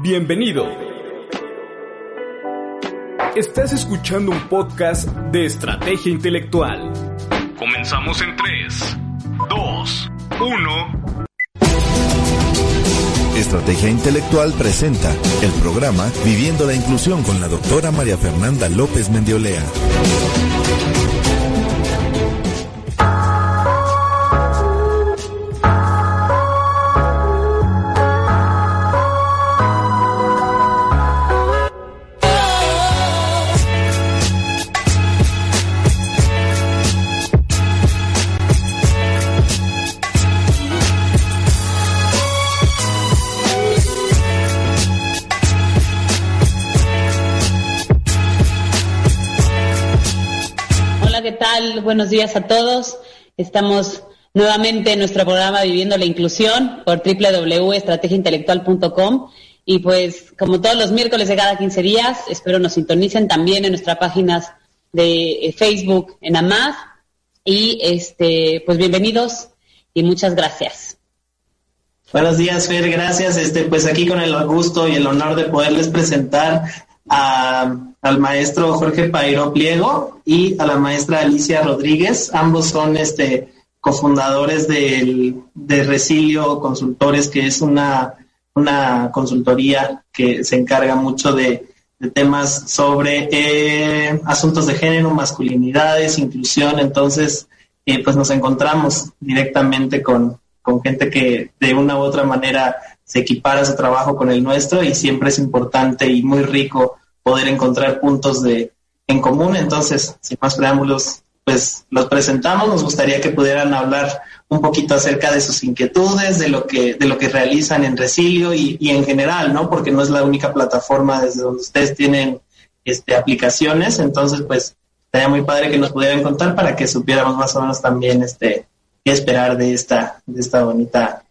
Bienvenido. Estás escuchando un podcast de estrategia intelectual. Comenzamos en 3, 2, 1. Estrategia Intelectual presenta el programa Viviendo la Inclusión con la doctora María Fernanda López Mendiolea. Buenos días a todos. Estamos nuevamente en nuestro programa Viviendo la Inclusión por www.estrategiaintelectual.com y pues como todos los miércoles de cada 15 días, espero nos sintonicen también en nuestras páginas de eh, Facebook en AMAD y este pues bienvenidos y muchas gracias. Buenos días, Fer, gracias. Este, pues aquí con el gusto y el honor de poderles presentar al maestro Jorge Pairo Pliego y a la maestra Alicia Rodríguez. Ambos son este, cofundadores del, de Resilio Consultores, que es una, una consultoría que se encarga mucho de, temas sobre eh, asuntos de género, masculinidades, inclusión. Entonces, eh, pues nos encontramos directamente con, con gente que de una u otra manera se equipara su trabajo con el nuestro y siempre es importante y muy rico poder encontrar puntos de en común. Entonces, sin más preámbulos, pues los presentamos. Nos gustaría que pudieran hablar un poquito acerca de sus inquietudes, de lo que, de lo que realizan en Resilio y, y en general, ¿no? Porque no es la única plataforma desde donde ustedes tienen este, aplicaciones. Entonces, pues, estaría muy padre que nos pudieran contar para que supiéramos más o menos también este, qué esperar de esta, de esta bonita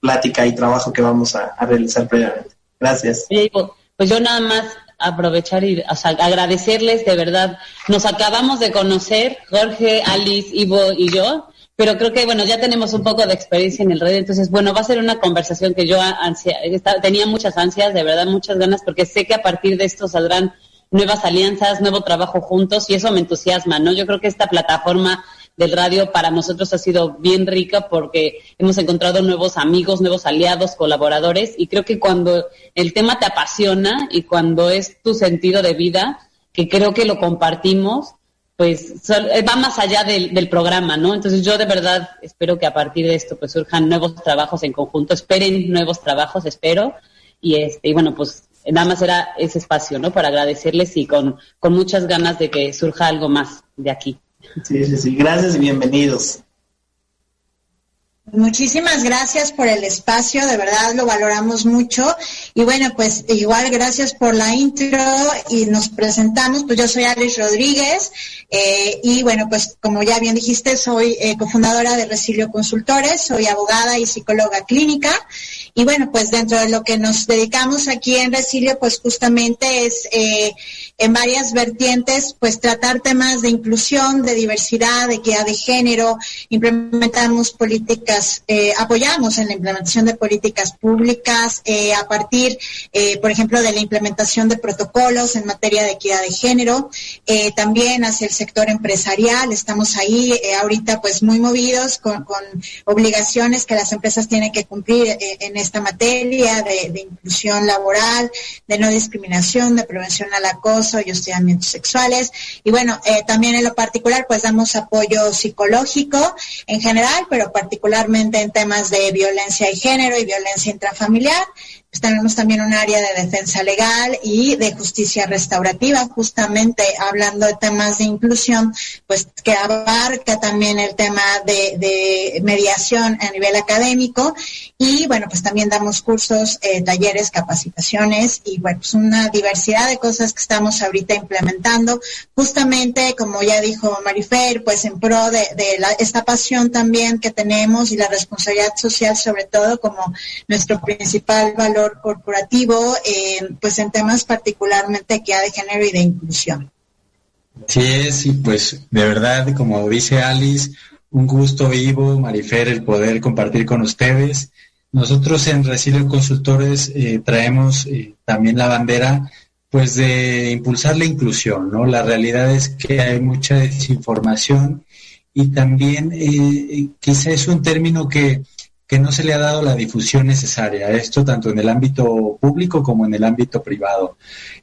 plática y trabajo que vamos a, realizar previamente. Gracias. Pues yo nada más aprovechar y agradecerles de verdad. Nos acabamos de conocer, Jorge, Alice, Ivo y yo, pero creo que bueno, ya tenemos un poco de experiencia en el red, entonces bueno, va a ser una conversación que yo tenía muchas ansias, de verdad muchas ganas, porque sé que a partir de esto saldrán nuevas alianzas, nuevo trabajo juntos y eso me entusiasma, ¿no? Yo creo que esta plataforma del radio para nosotros ha sido bien rica porque hemos encontrado nuevos amigos, nuevos aliados, colaboradores y creo que cuando el tema te apasiona y cuando es tu sentido de vida, que creo que lo compartimos, pues eh, va más allá del, programa, ¿no? Entonces yo de verdad espero que a partir de esto pues surjan nuevos trabajos en conjunto, esperen nuevos trabajos, espero, y este, y bueno, pues nada más era ese espacio, ¿no? Para agradecerles y con, con muchas ganas de que surja algo más de aquí. Sí, sí, sí. Gracias y bienvenidos. Muchísimas gracias por el espacio, de verdad lo valoramos mucho. Y bueno, pues igual gracias por la intro y nos presentamos. Pues yo soy Alex Rodríguez eh, y bueno, pues como ya bien dijiste, soy eh, cofundadora de Resilio Consultores, soy abogada y psicóloga clínica. Y bueno, pues dentro de lo que nos dedicamos aquí en Resilio, pues justamente es... Eh, en varias vertientes, pues tratar temas de inclusión, de diversidad, de equidad de género, implementamos políticas, eh, apoyamos en la implementación de políticas públicas eh, a partir, eh, por ejemplo, de la implementación de protocolos en materia de equidad de género, también hacia el sector empresarial, estamos ahí ahorita pues muy movidos con, obligaciones que las empresas tienen que cumplir en esta materia de, de inclusión laboral, de no discriminación, de prevención al acoso, y hostigamientos sexuales. Y bueno, eh, también en lo particular, pues damos apoyo psicológico en general, pero particularmente en temas de violencia de género y violencia intrafamiliar. Pues, tenemos también un área de defensa legal y de justicia restaurativa, justamente hablando de temas de inclusión, pues que abarca también el tema de, mediación a nivel académico y bueno, pues también damos cursos, eh, talleres, capacitaciones y bueno, pues una diversidad de cosas que estamos ahorita implementando, justamente como ya dijo Marifer, pues en pro de, esta pasión también que tenemos y la responsabilidad social sobre todo como nuestro principal valor corporativo, eh, pues en temas particularmente de equidad de género y de inclusión. Sí es, y pues de verdad, como dice Alice, un gusto vivo, Marifer, el poder compartir con ustedes. Nosotros en Resilio Consultores eh, traemos eh, también la bandera pues de impulsar la inclusión, ¿no? La realidad es que hay mucha desinformación y también eh, quizá es un término que, que no se le ha dado la difusión necesaria, esto tanto en el ámbito público como en el ámbito privado.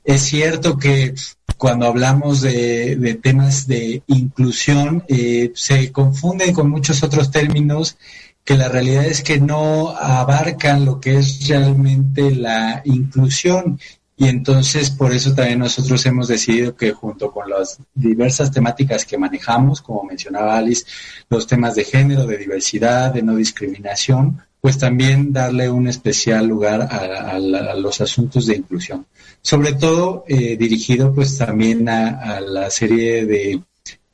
Es cierto que cuando hablamos de, temas de inclusión eh, se confunden con muchos otros términos que la realidad es que no abarcan lo que es realmente la inclusión y entonces por eso también nosotros hemos decidido que junto con las diversas temáticas que manejamos, como mencionaba Alice, los temas de género, de diversidad, de no discriminación, pues también darle un especial lugar a, los asuntos de inclusión. Sobre todo eh, dirigido pues también a, la serie de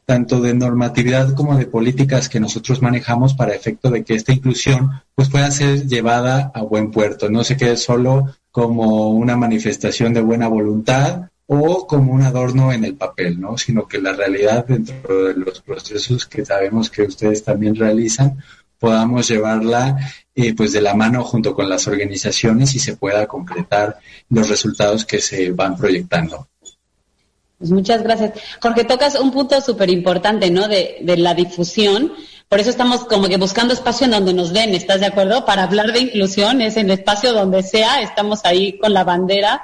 tanto de normatividad como de políticas que nosotros manejamos para efecto de que esta inclusión pues pueda ser llevada a buen puerto, no se quede solo como una manifestación de buena voluntad o como un adorno en el papel, ¿no? Sino que la realidad dentro de los procesos que sabemos que ustedes también realizan, podamos llevarla eh, pues de la mano junto con las organizaciones y se pueda concretar los resultados que se van proyectando. Pues muchas gracias. Jorge, tocas un punto súper importante, ¿no? De, de la difusión. Por eso estamos como que buscando espacio en donde nos ven, ¿estás de acuerdo? Para hablar de inclusión es en el espacio donde sea, estamos ahí con la bandera.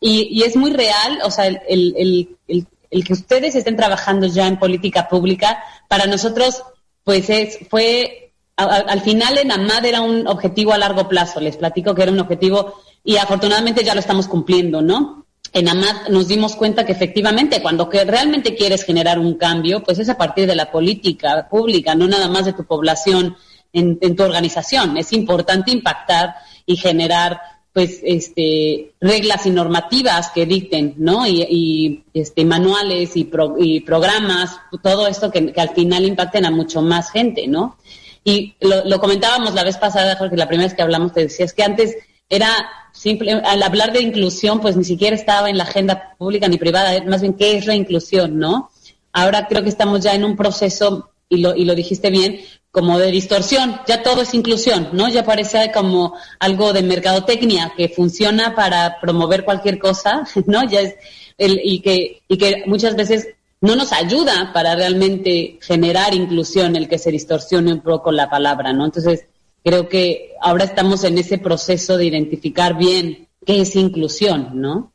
Y, y es muy real, o sea, el, que ustedes estén trabajando ya en política pública, para nosotros, pues es, fue al final en AMAD era un objetivo a largo plazo, les platico que era un objetivo y afortunadamente ya lo estamos cumpliendo, ¿no? En AMAD nos dimos cuenta que efectivamente cuando que realmente quieres generar un cambio, pues es a partir de la política pública, no nada más de tu población en, tu organización. Es importante impactar y generar pues este reglas y normativas que dicten, ¿no? Y, este manuales y, y programas, todo esto que, al final impacten a mucho más gente, ¿no? Y lo, comentábamos la vez pasada, Jorge, la primera vez que hablamos, te decía, es que antes era simple, al hablar de inclusión, pues ni siquiera estaba en la agenda pública ni privada, más bien qué es la inclusión, ¿no? Ahora creo que estamos ya en un proceso, y lo, y lo dijiste bien, como de distorsión, ya todo es inclusión, ¿no? Ya parece como algo de mercadotecnia que funciona para promover cualquier cosa, ¿no? Ya es el, y que, y que muchas veces no nos ayuda para realmente generar inclusión, el que se distorsione un poco la palabra, ¿no? Entonces, creo que ahora estamos en ese proceso de identificar bien qué es inclusión, ¿no?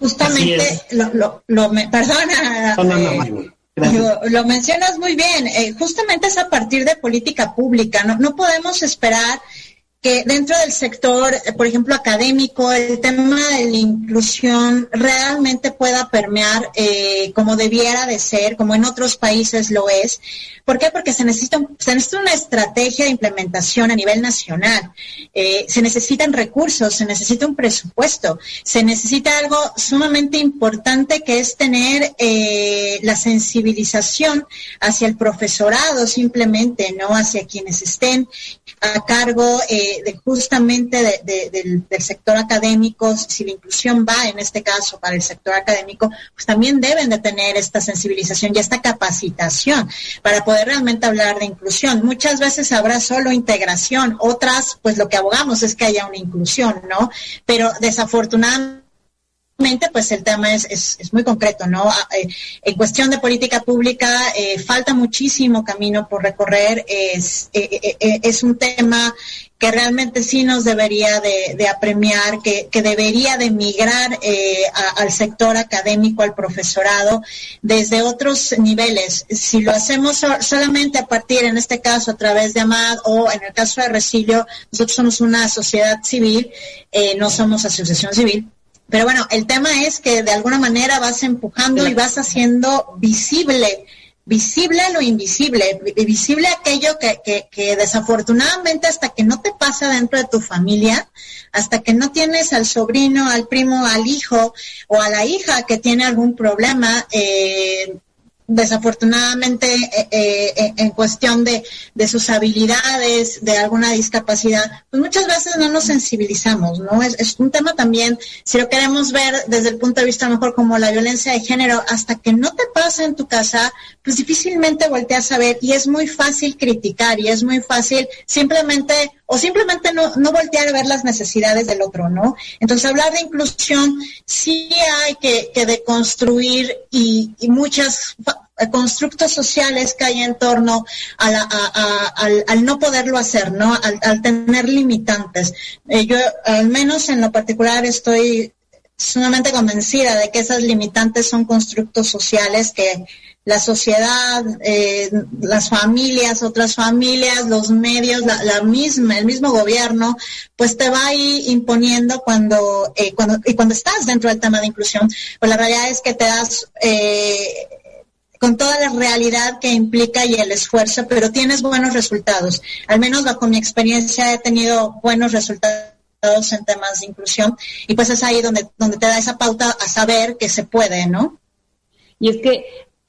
Justamente, lo, lo, lo perdona, eh, lo, mencionas muy bien, eh, justamente es a partir de política pública, no, no podemos esperar que dentro del sector, eh, por ejemplo, académico, el tema de la inclusión realmente pueda permear eh, como debiera de ser, como en otros países lo es. ¿Por qué? Porque se necesita, se necesita una estrategia de implementación a nivel nacional. Eh, se necesitan recursos, se necesita un presupuesto, se necesita algo sumamente importante que es tener la sensibilización hacia el profesorado simplemente, no hacia quienes estén a cargo de, justamente del, sector académico, si la inclusión va en este caso para el sector académico, pues también deben de tener esta sensibilización y esta capacitación para poder realmente hablar de inclusión. Muchas veces habrá solo integración, otras, pues lo que abogamos es que haya una inclusión, ¿no? Pero desafortunadamente pues el tema es, es, muy concreto, ¿no? Ah, eh, en cuestión de política pública eh, falta muchísimo camino por recorrer, es, eh, es un tema que realmente sí nos debería de, apremiar, que, debería de migrar al sector académico, al profesorado, desde otros niveles. Si lo hacemos solamente a partir, en este caso, a través de AMAD o en el caso de Resilio, nosotros somos una sociedad civil, no somos asociación civil, pero bueno, el tema es que de alguna manera vas empujando y vas haciendo visible, visible lo invisible, visible aquello que, que, desafortunadamente hasta que no te pasa dentro de tu familia, hasta que no tienes al sobrino, al primo, al hijo o a la hija que tiene algún problema, eh, desafortunadamente eh, eh, en cuestión de, de, sus habilidades, de alguna discapacidad, pues muchas veces no nos sensibilizamos, ¿no? Es, es, un tema también, si lo queremos ver desde el punto de vista mejor como la violencia de género, hasta que no te pasa en tu casa, pues difícilmente volteas a ver y es muy fácil criticar y es muy fácil simplemente o simplemente no, no voltear a ver las necesidades del otro, ¿no? Entonces hablar de inclusión sí hay que, que deconstruir y, y muchas constructos sociales que hay en torno a la, a, al, al, no poderlo hacer, ¿no? Al, al tener limitantes. Eh, yo, al menos en lo particular, estoy sumamente convencida de que esas limitantes son constructos sociales que la sociedad, eh, las familias, otras familias, los medios, la, la, misma, el mismo gobierno, pues te va ahí imponiendo cuando, eh, cuando, y cuando estás dentro del tema de inclusión, pues la realidad es que te das, eh, con toda la realidad que implica y el esfuerzo, pero tienes buenos resultados. Al menos bajo mi experiencia he tenido buenos resultados en temas de inclusión y pues es ahí donde, donde te da esa pauta a saber que se puede, ¿no? Y es que,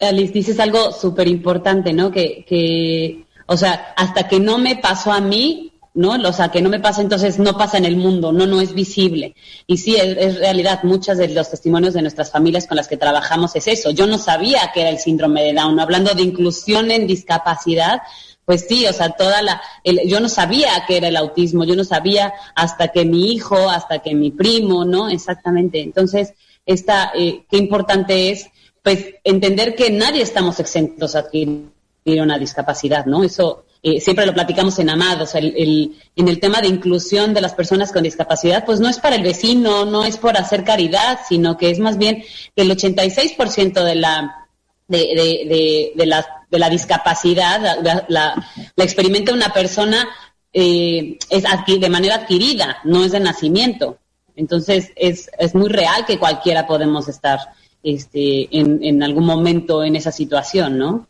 Alice, dices algo súper importante, ¿no? Que, que, o sea, hasta que no me pasó a mí, ¿no? O sea, que no me pasa, entonces no pasa en el mundo, no, no es visible. Y sí, es, realidad, muchos de los testimonios de nuestras familias con las que trabajamos es eso. Yo no sabía que era el síndrome de Down, hablando de inclusión en discapacidad, pues sí, o sea, toda la, el, yo no sabía que era el autismo, yo no sabía hasta que mi hijo, hasta que mi primo, ¿no? Exactamente. Entonces, esta, eh, qué importante es, pues, entender que nadie estamos exentos a adquirir una discapacidad, ¿no? Eso, eh, siempre lo platicamos en Amados, el, el, en el tema de inclusión de las personas con discapacidad, pues no es para el vecino, no es por hacer caridad, sino que es más bien que el 86% de la, de, de, de, de, la, de la discapacidad, la, la, la experimenta una persona eh, es de manera adquirida, no es de nacimiento. Entonces es, es muy real que cualquiera podemos estar este, en, en algún momento en esa situación, ¿no?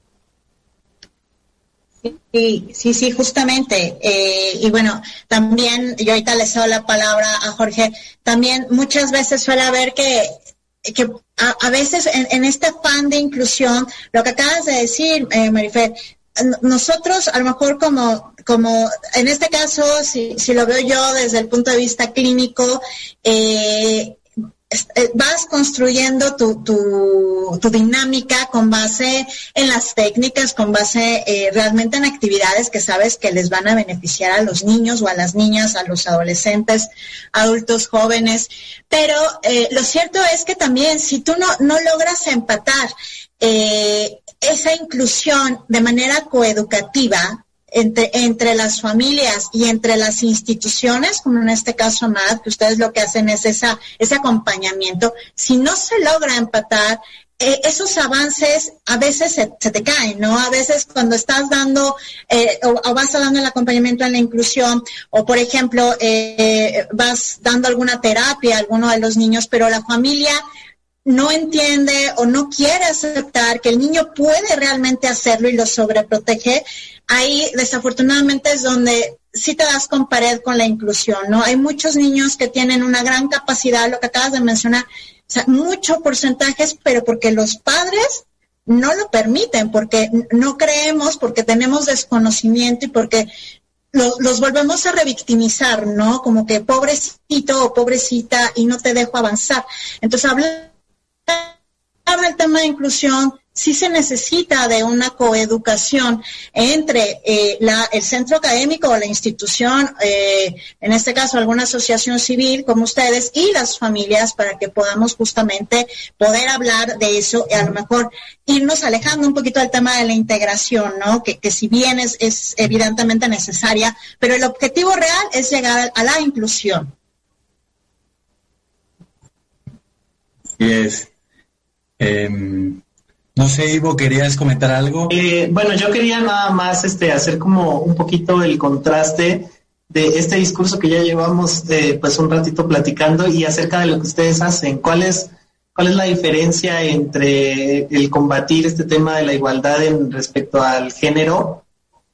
Sí, sí, sí, justamente. Eh, y bueno, también, yo ahorita le cedo la palabra a Jorge, también muchas veces suele haber que, que a, veces en, en, este afán de inclusión, lo que acabas de decir, eh, Marifer, nosotros a lo mejor como, como en este caso, si, si lo veo yo desde el punto de vista clínico, eh, vas construyendo tu, tu, tu, dinámica con base en las técnicas, con base eh, realmente en actividades que sabes que les van a beneficiar a los niños o a las niñas, a los adolescentes, adultos jóvenes. Pero eh, lo cierto es que también si tú no, no logras empatar eh, esa inclusión de manera coeducativa, entre, entre las familias y entre las instituciones, como en este caso MAD, que ustedes lo que hacen es esa, ese acompañamiento, si no se logra empatar, eh, esos avances a veces se, se, te caen, ¿no? A veces cuando estás dando eh, o, o, vas dando el acompañamiento en la inclusión o, por ejemplo, eh, vas dando alguna terapia a alguno de los niños, pero la familia no entiende o no quiere aceptar que el niño puede realmente hacerlo y lo sobreprotege, ahí desafortunadamente es donde sí te das con pared con la inclusión, ¿no? Hay muchos niños que tienen una gran capacidad, lo que acabas de mencionar, o sea, mucho porcentajes, pero porque los padres no lo permiten, porque no creemos, porque tenemos desconocimiento y porque los, los volvemos a revictimizar, ¿no? Como que pobrecito o pobrecita y no te dejo avanzar. Entonces, hablar del tema de inclusión sí se necesita de una coeducación entre eh, la, el centro académico o la institución, eh, en este caso alguna asociación civil como ustedes y las familias para que podamos justamente poder hablar de eso y a lo mejor irnos alejando un poquito del tema de la integración, ¿no? Que, si bien es, es evidentemente necesaria, pero el objetivo real es llegar a la inclusión. Así es. Eh, no sé, Ivo, ¿querías comentar algo? Eh, bueno, yo quería nada más este, hacer como un poquito el contraste de este discurso que ya llevamos eh, pues un ratito platicando y acerca de lo que ustedes hacen. ¿Cuál es, ¿Cuál es la diferencia entre el combatir este tema de la igualdad en respecto al género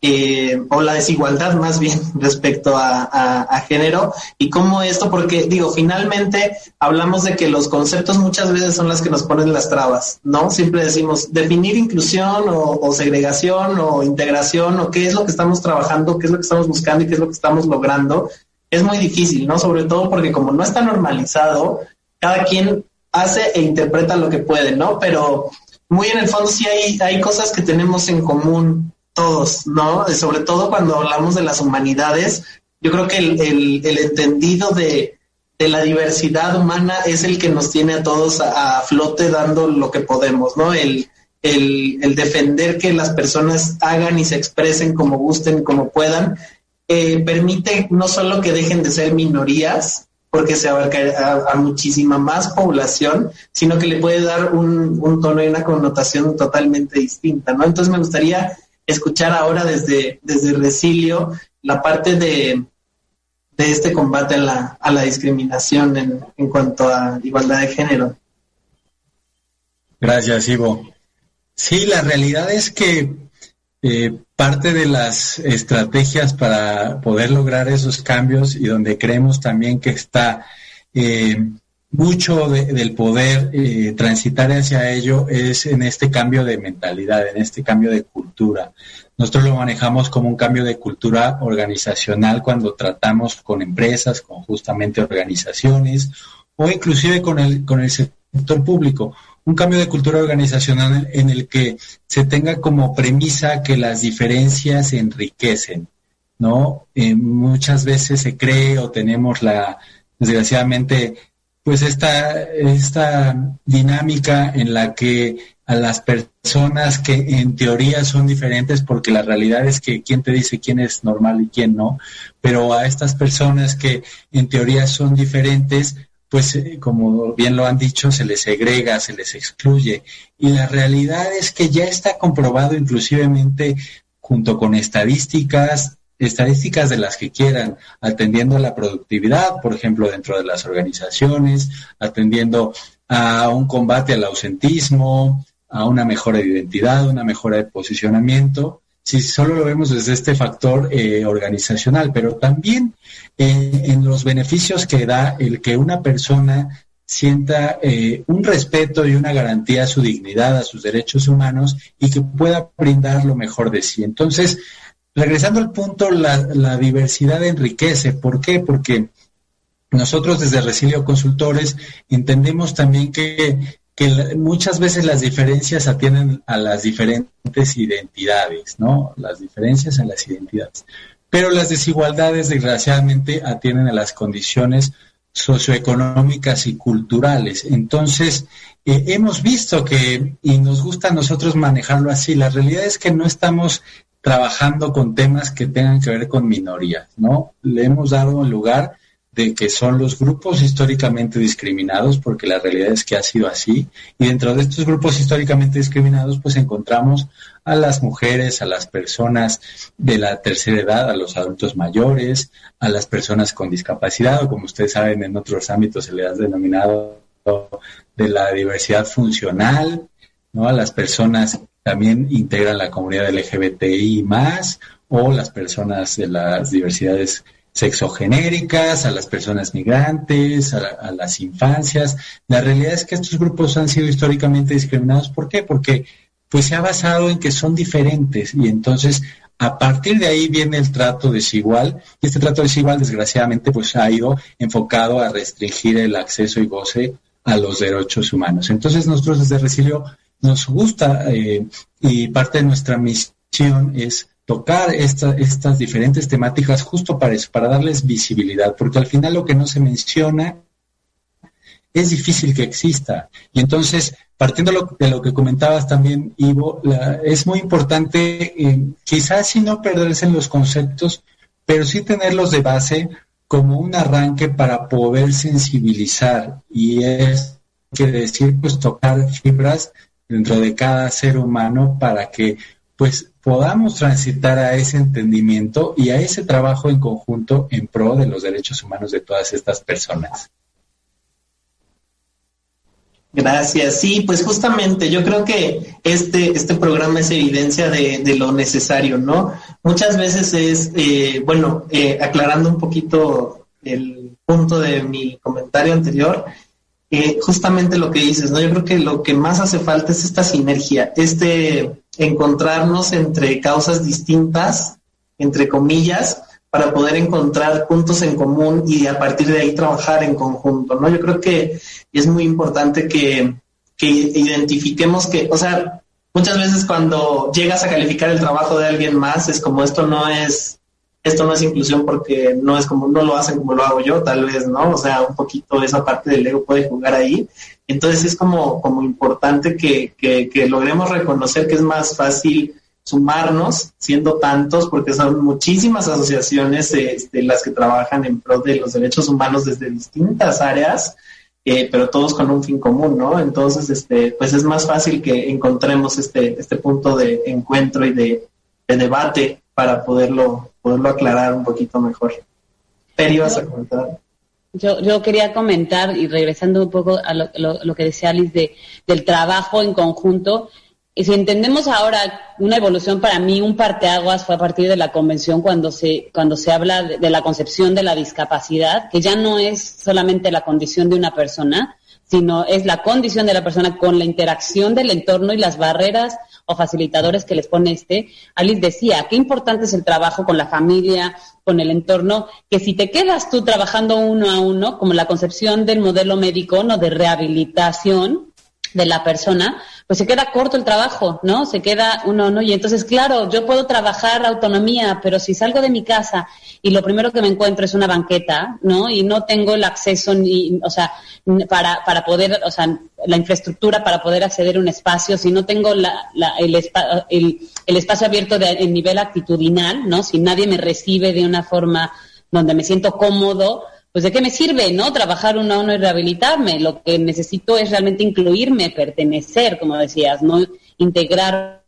eh, o la desigualdad más bien respecto a, género y cómo esto, porque digo, finalmente hablamos de que los conceptos muchas veces son las que nos ponen las trabas, ¿no? Siempre decimos definir inclusión o, segregación o integración o qué es lo que estamos trabajando, qué es lo que estamos buscando y qué es lo que estamos logrando. Es muy difícil, ¿no? Sobre todo porque como no está normalizado, cada quien hace e interpreta lo que puede, ¿no? Pero muy en el fondo sí hay, hay cosas que tenemos en común todos, ¿no? Sobre todo cuando hablamos de las humanidades, yo creo que el, entendido de, la diversidad humana es el que nos tiene a todos a, flote dando lo que podemos, ¿no? El, defender que las personas hagan y se expresen como gusten, como puedan, eh, permite no solo que dejen de ser minorías, porque se abarca a, muchísima más población, sino que le puede dar un, un tono y una connotación totalmente distinta, ¿no? Entonces me gustaría escuchar ahora desde, desde Resilio la parte de, de este combate a la, a la discriminación en, en, cuanto a igualdad de género. Gracias, Ivo. Sí, la realidad es que eh, parte de las estrategias para poder lograr esos cambios y donde creemos también que está eh, mucho del poder eh, transitar hacia ello es en este cambio de mentalidad, en este cambio de cultura. Nosotros lo manejamos como un cambio de cultura organizacional cuando tratamos con empresas, con justamente organizaciones o inclusive con el, con el sector público. Un cambio de cultura organizacional en el que se tenga como premisa que las diferencias enriquecen, ¿no? Eh, muchas veces se cree o tenemos la, desgraciadamente, pues esta, esta dinámica en la que a las personas que en teoría son diferentes, porque la realidad es que quién te dice quién es normal y quién no, pero a estas personas que en teoría son diferentes, pues eh, como bien lo han dicho, se les segrega, se les excluye. Y la realidad es que ya está comprobado inclusivemente junto con estadísticas estadísticas de las que quieran, atendiendo a la productividad, por ejemplo, dentro de las organizaciones, atendiendo a un combate al ausentismo, a una mejora de identidad, una mejora de posicionamiento, si solo lo vemos desde este factor eh, organizacional, pero también eh, en los beneficios que da el que una persona sienta eh, un respeto y una garantía a su dignidad, a sus derechos humanos y que pueda brindar lo mejor de sí. Entonces, regresando al punto, la, diversidad enriquece. ¿Por qué? Porque nosotros desde Resilio Consultores entendemos también que, muchas veces las diferencias atienden a las diferentes identidades, ¿no? Las diferencias en las identidades. Pero las desigualdades, desgraciadamente, atienden a las condiciones socioeconómicas y culturales. Entonces, eh, hemos visto que, y nos gusta a nosotros manejarlo así, la realidad es que no estamos trabajando con temas que tengan que ver con minorías, ¿no? Le hemos dado el lugar de que son los grupos históricamente discriminados, porque la realidad es que ha sido así, y dentro de estos grupos históricamente discriminados, pues encontramos a las mujeres, a las personas de la tercera edad, a los adultos mayores, a las personas con discapacidad, o como ustedes saben, en otros ámbitos se le ha denominado de la diversidad funcional, ¿no? A las personas también integran la comunidad LGBTI más o las personas de las diversidades sexogenéricas, a las personas migrantes, a, las infancias. La realidad es que estos grupos han sido históricamente discriminados. ¿Por qué? Porque pues se ha basado en que son diferentes y entonces a partir de ahí viene el trato desigual y este trato desigual desgraciadamente pues ha ido enfocado a restringir el acceso y goce a los derechos humanos. Entonces nosotros desde Resilio nos gusta eh, y parte de nuestra misión es tocar estas diferentes temáticas justo para eso, para darles visibilidad, porque al final lo que no se menciona es difícil que exista. Y entonces, partiendo de lo que comentabas también, Ivo, es muy importante eh, quizás si no perderse en los conceptos, pero sí tenerlos de base como un arranque para poder sensibilizar y es que decir, pues tocar fibras dentro de cada ser humano para que pues podamos transitar a ese entendimiento y a ese trabajo en conjunto en pro de los derechos humanos de todas estas personas. Gracias. Sí, pues justamente yo creo que este, este programa es evidencia de, lo necesario, ¿no? Muchas veces es, eh, bueno, eh, aclarando un poquito el punto de mi comentario anterior, eh, justamente lo que dices, ¿no? Yo creo que lo que más hace falta es esta sinergia, este encontrarnos entre causas distintas, entre comillas, para poder encontrar puntos en común y a partir de ahí trabajar en conjunto, ¿no? Yo creo que es muy importante que, que identifiquemos que, o sea, muchas veces cuando llegas a calificar el trabajo de alguien más es como esto no es esto no es inclusión porque no es como no lo hacen como lo hago yo tal vez no o sea un poquito esa parte del ego puede jugar ahí entonces es como como importante que, que, logremos reconocer que es más fácil sumarnos, siendo tantos, porque son muchísimas asociaciones este, las que trabajan en pro de los derechos humanos desde distintas áreas, eh, pero todos con un fin común, ¿no? Entonces, este, pues es más fácil que encontremos este, este punto de encuentro y de, debate para poderlo, poderlo aclarar un poquito mejor. Pero a comentar. Yo, yo quería comentar, y regresando un poco a lo, que decía Alice de, del trabajo en conjunto, y si entendemos ahora una evolución para mí, un parteaguas fue a partir de la convención cuando se, cuando se habla de, la concepción de la discapacidad, que ya no es solamente la condición de una persona, sino es la condición de la persona con la interacción del entorno y las barreras o facilitadores que les pone este. Alice decía, qué importante es el trabajo con la familia, con el entorno, que si te quedas tú trabajando uno a uno, como la concepción del modelo médico, no de rehabilitación de la persona, pues se queda corto el trabajo, ¿no? Se queda uno, ¿no? Y entonces, claro, yo puedo trabajar autonomía, pero si salgo de mi casa y lo primero que me encuentro es una banqueta, ¿no? Y no tengo el acceso ni, o sea, para, para poder, o sea, la infraestructura para poder acceder a un espacio, si no tengo la, la, el, el, el, espacio abierto de, en nivel actitudinal, ¿no? Si nadie me recibe de una forma donde me siento cómodo, pues de qué me sirve, ¿no? Trabajar uno a uno y rehabilitarme. Lo que necesito es realmente incluirme, pertenecer, como decías, no integrar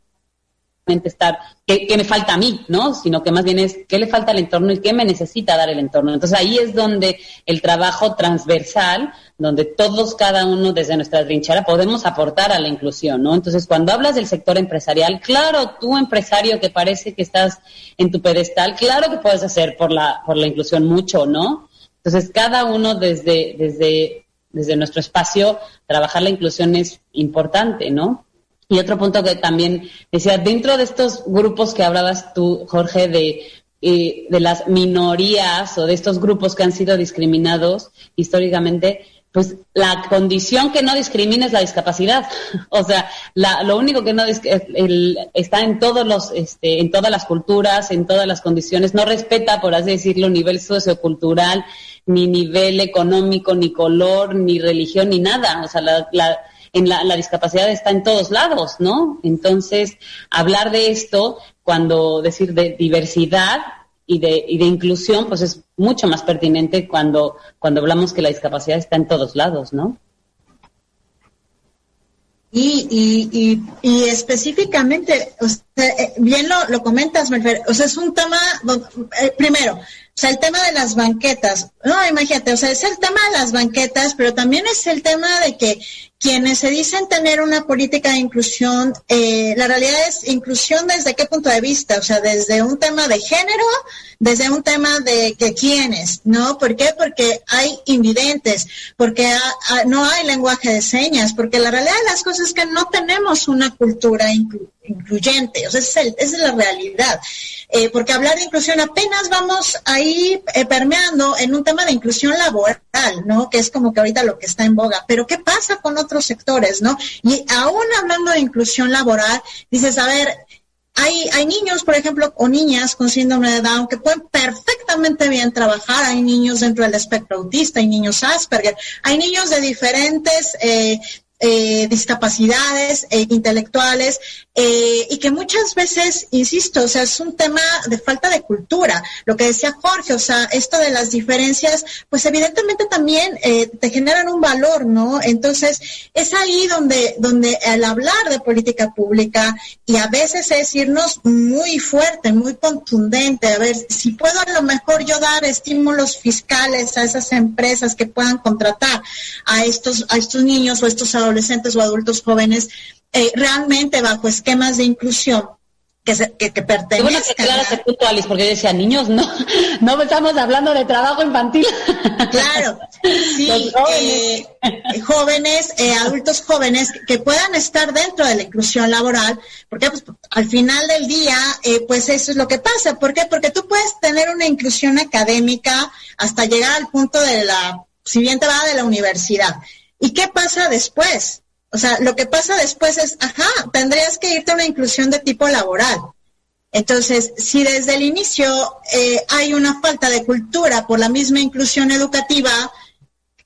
estar, ¿qué, me falta a mí, ¿no? Sino que más bien es qué le falta al entorno y qué me necesita dar el entorno. Entonces ahí es donde el trabajo transversal, donde todos, cada uno desde nuestra trinchera podemos aportar a la inclusión, ¿no? Entonces cuando hablas del sector empresarial, claro, tú empresario que parece que estás en tu pedestal, claro que puedes hacer por la, por la inclusión mucho, ¿no? Entonces, cada uno desde, desde, desde nuestro espacio, trabajar la inclusión es importante, ¿no? Y otro punto que también decía, dentro de estos grupos que hablabas tú, Jorge, de, eh, de las minorías o de estos grupos que han sido discriminados históricamente, pues la condición que no discrimina es la discapacidad. o sea, lo único que no está en todos los, este, en todas las culturas, en todas las condiciones, no respeta, por así decirlo, nivel sociocultural, ni nivel económico, ni color, ni religión, ni nada. O sea, la, la, en la, la discapacidad está en todos lados, ¿no? Entonces, hablar de esto, cuando decir de diversidad, y de, y de inclusión, pues es mucho más pertinente cuando, cuando hablamos que la discapacidad está en todos lados, ¿no? Y, y, y, específicamente, eh, bien lo, lo comentas, Merfer, o sea, es un tema, eh, primero, o sea, el tema de las banquetas, no, imagínate, o sea, es el tema de las banquetas, pero también es el tema de que quienes se dicen tener una política de inclusión, eh, la realidad es inclusión desde qué punto de vista, o sea, desde un tema de género, desde un tema de que quiénes, ¿no? ¿Por qué? Porque hay invidentes, porque no hay lenguaje de señas, porque la realidad de las cosas es que no tenemos una cultura incluyente, o sea, esa es, la realidad. Eh, porque hablar de inclusión apenas vamos ahí eh, permeando en un tema de inclusión laboral, ¿no? Que es como que ahorita lo que está en boga. Pero ¿qué pasa con otros sectores, ¿no? Y aún hablando de inclusión laboral, dices, a ver, hay, hay niños, por ejemplo, o niñas con síndrome de Down que pueden perfectamente bien trabajar. Hay niños dentro del espectro autista, hay niños Asperger, hay niños de diferentes eh, discapacidades eh, intelectuales eh, y que muchas veces, insisto, o sea, es un tema de falta de cultura. Lo que decía Jorge, o sea, esto de las diferencias, pues evidentemente también eh, te generan un valor, ¿no? Entonces, es ahí donde, donde al hablar de política pública y a veces es irnos muy fuerte, muy contundente, a ver, si puedo a lo mejor yo dar estímulos fiscales a esas empresas que puedan contratar a estos, a estos niños o estos adolescentes o adultos jóvenes, eh, realmente bajo esquemas de inclusión que, se, que, que pertenezcan. bueno que claro, ese punto, Alice, porque yo decía, niños, no, no estamos hablando de trabajo infantil. Claro, sí, jóvenes, eh, jóvenes eh, adultos jóvenes que puedan estar dentro de la inclusión laboral, porque pues, al final del día, eh, pues eso es lo que pasa. ¿Por qué? Porque tú puedes tener una inclusión académica hasta llegar al punto de la, si bien te va de la universidad. ¿Y qué pasa después? O sea, lo que pasa después es, ajá, tendrías que irte a una inclusión de tipo laboral. Entonces, si desde el inicio eh, hay una falta de cultura por la misma inclusión educativa,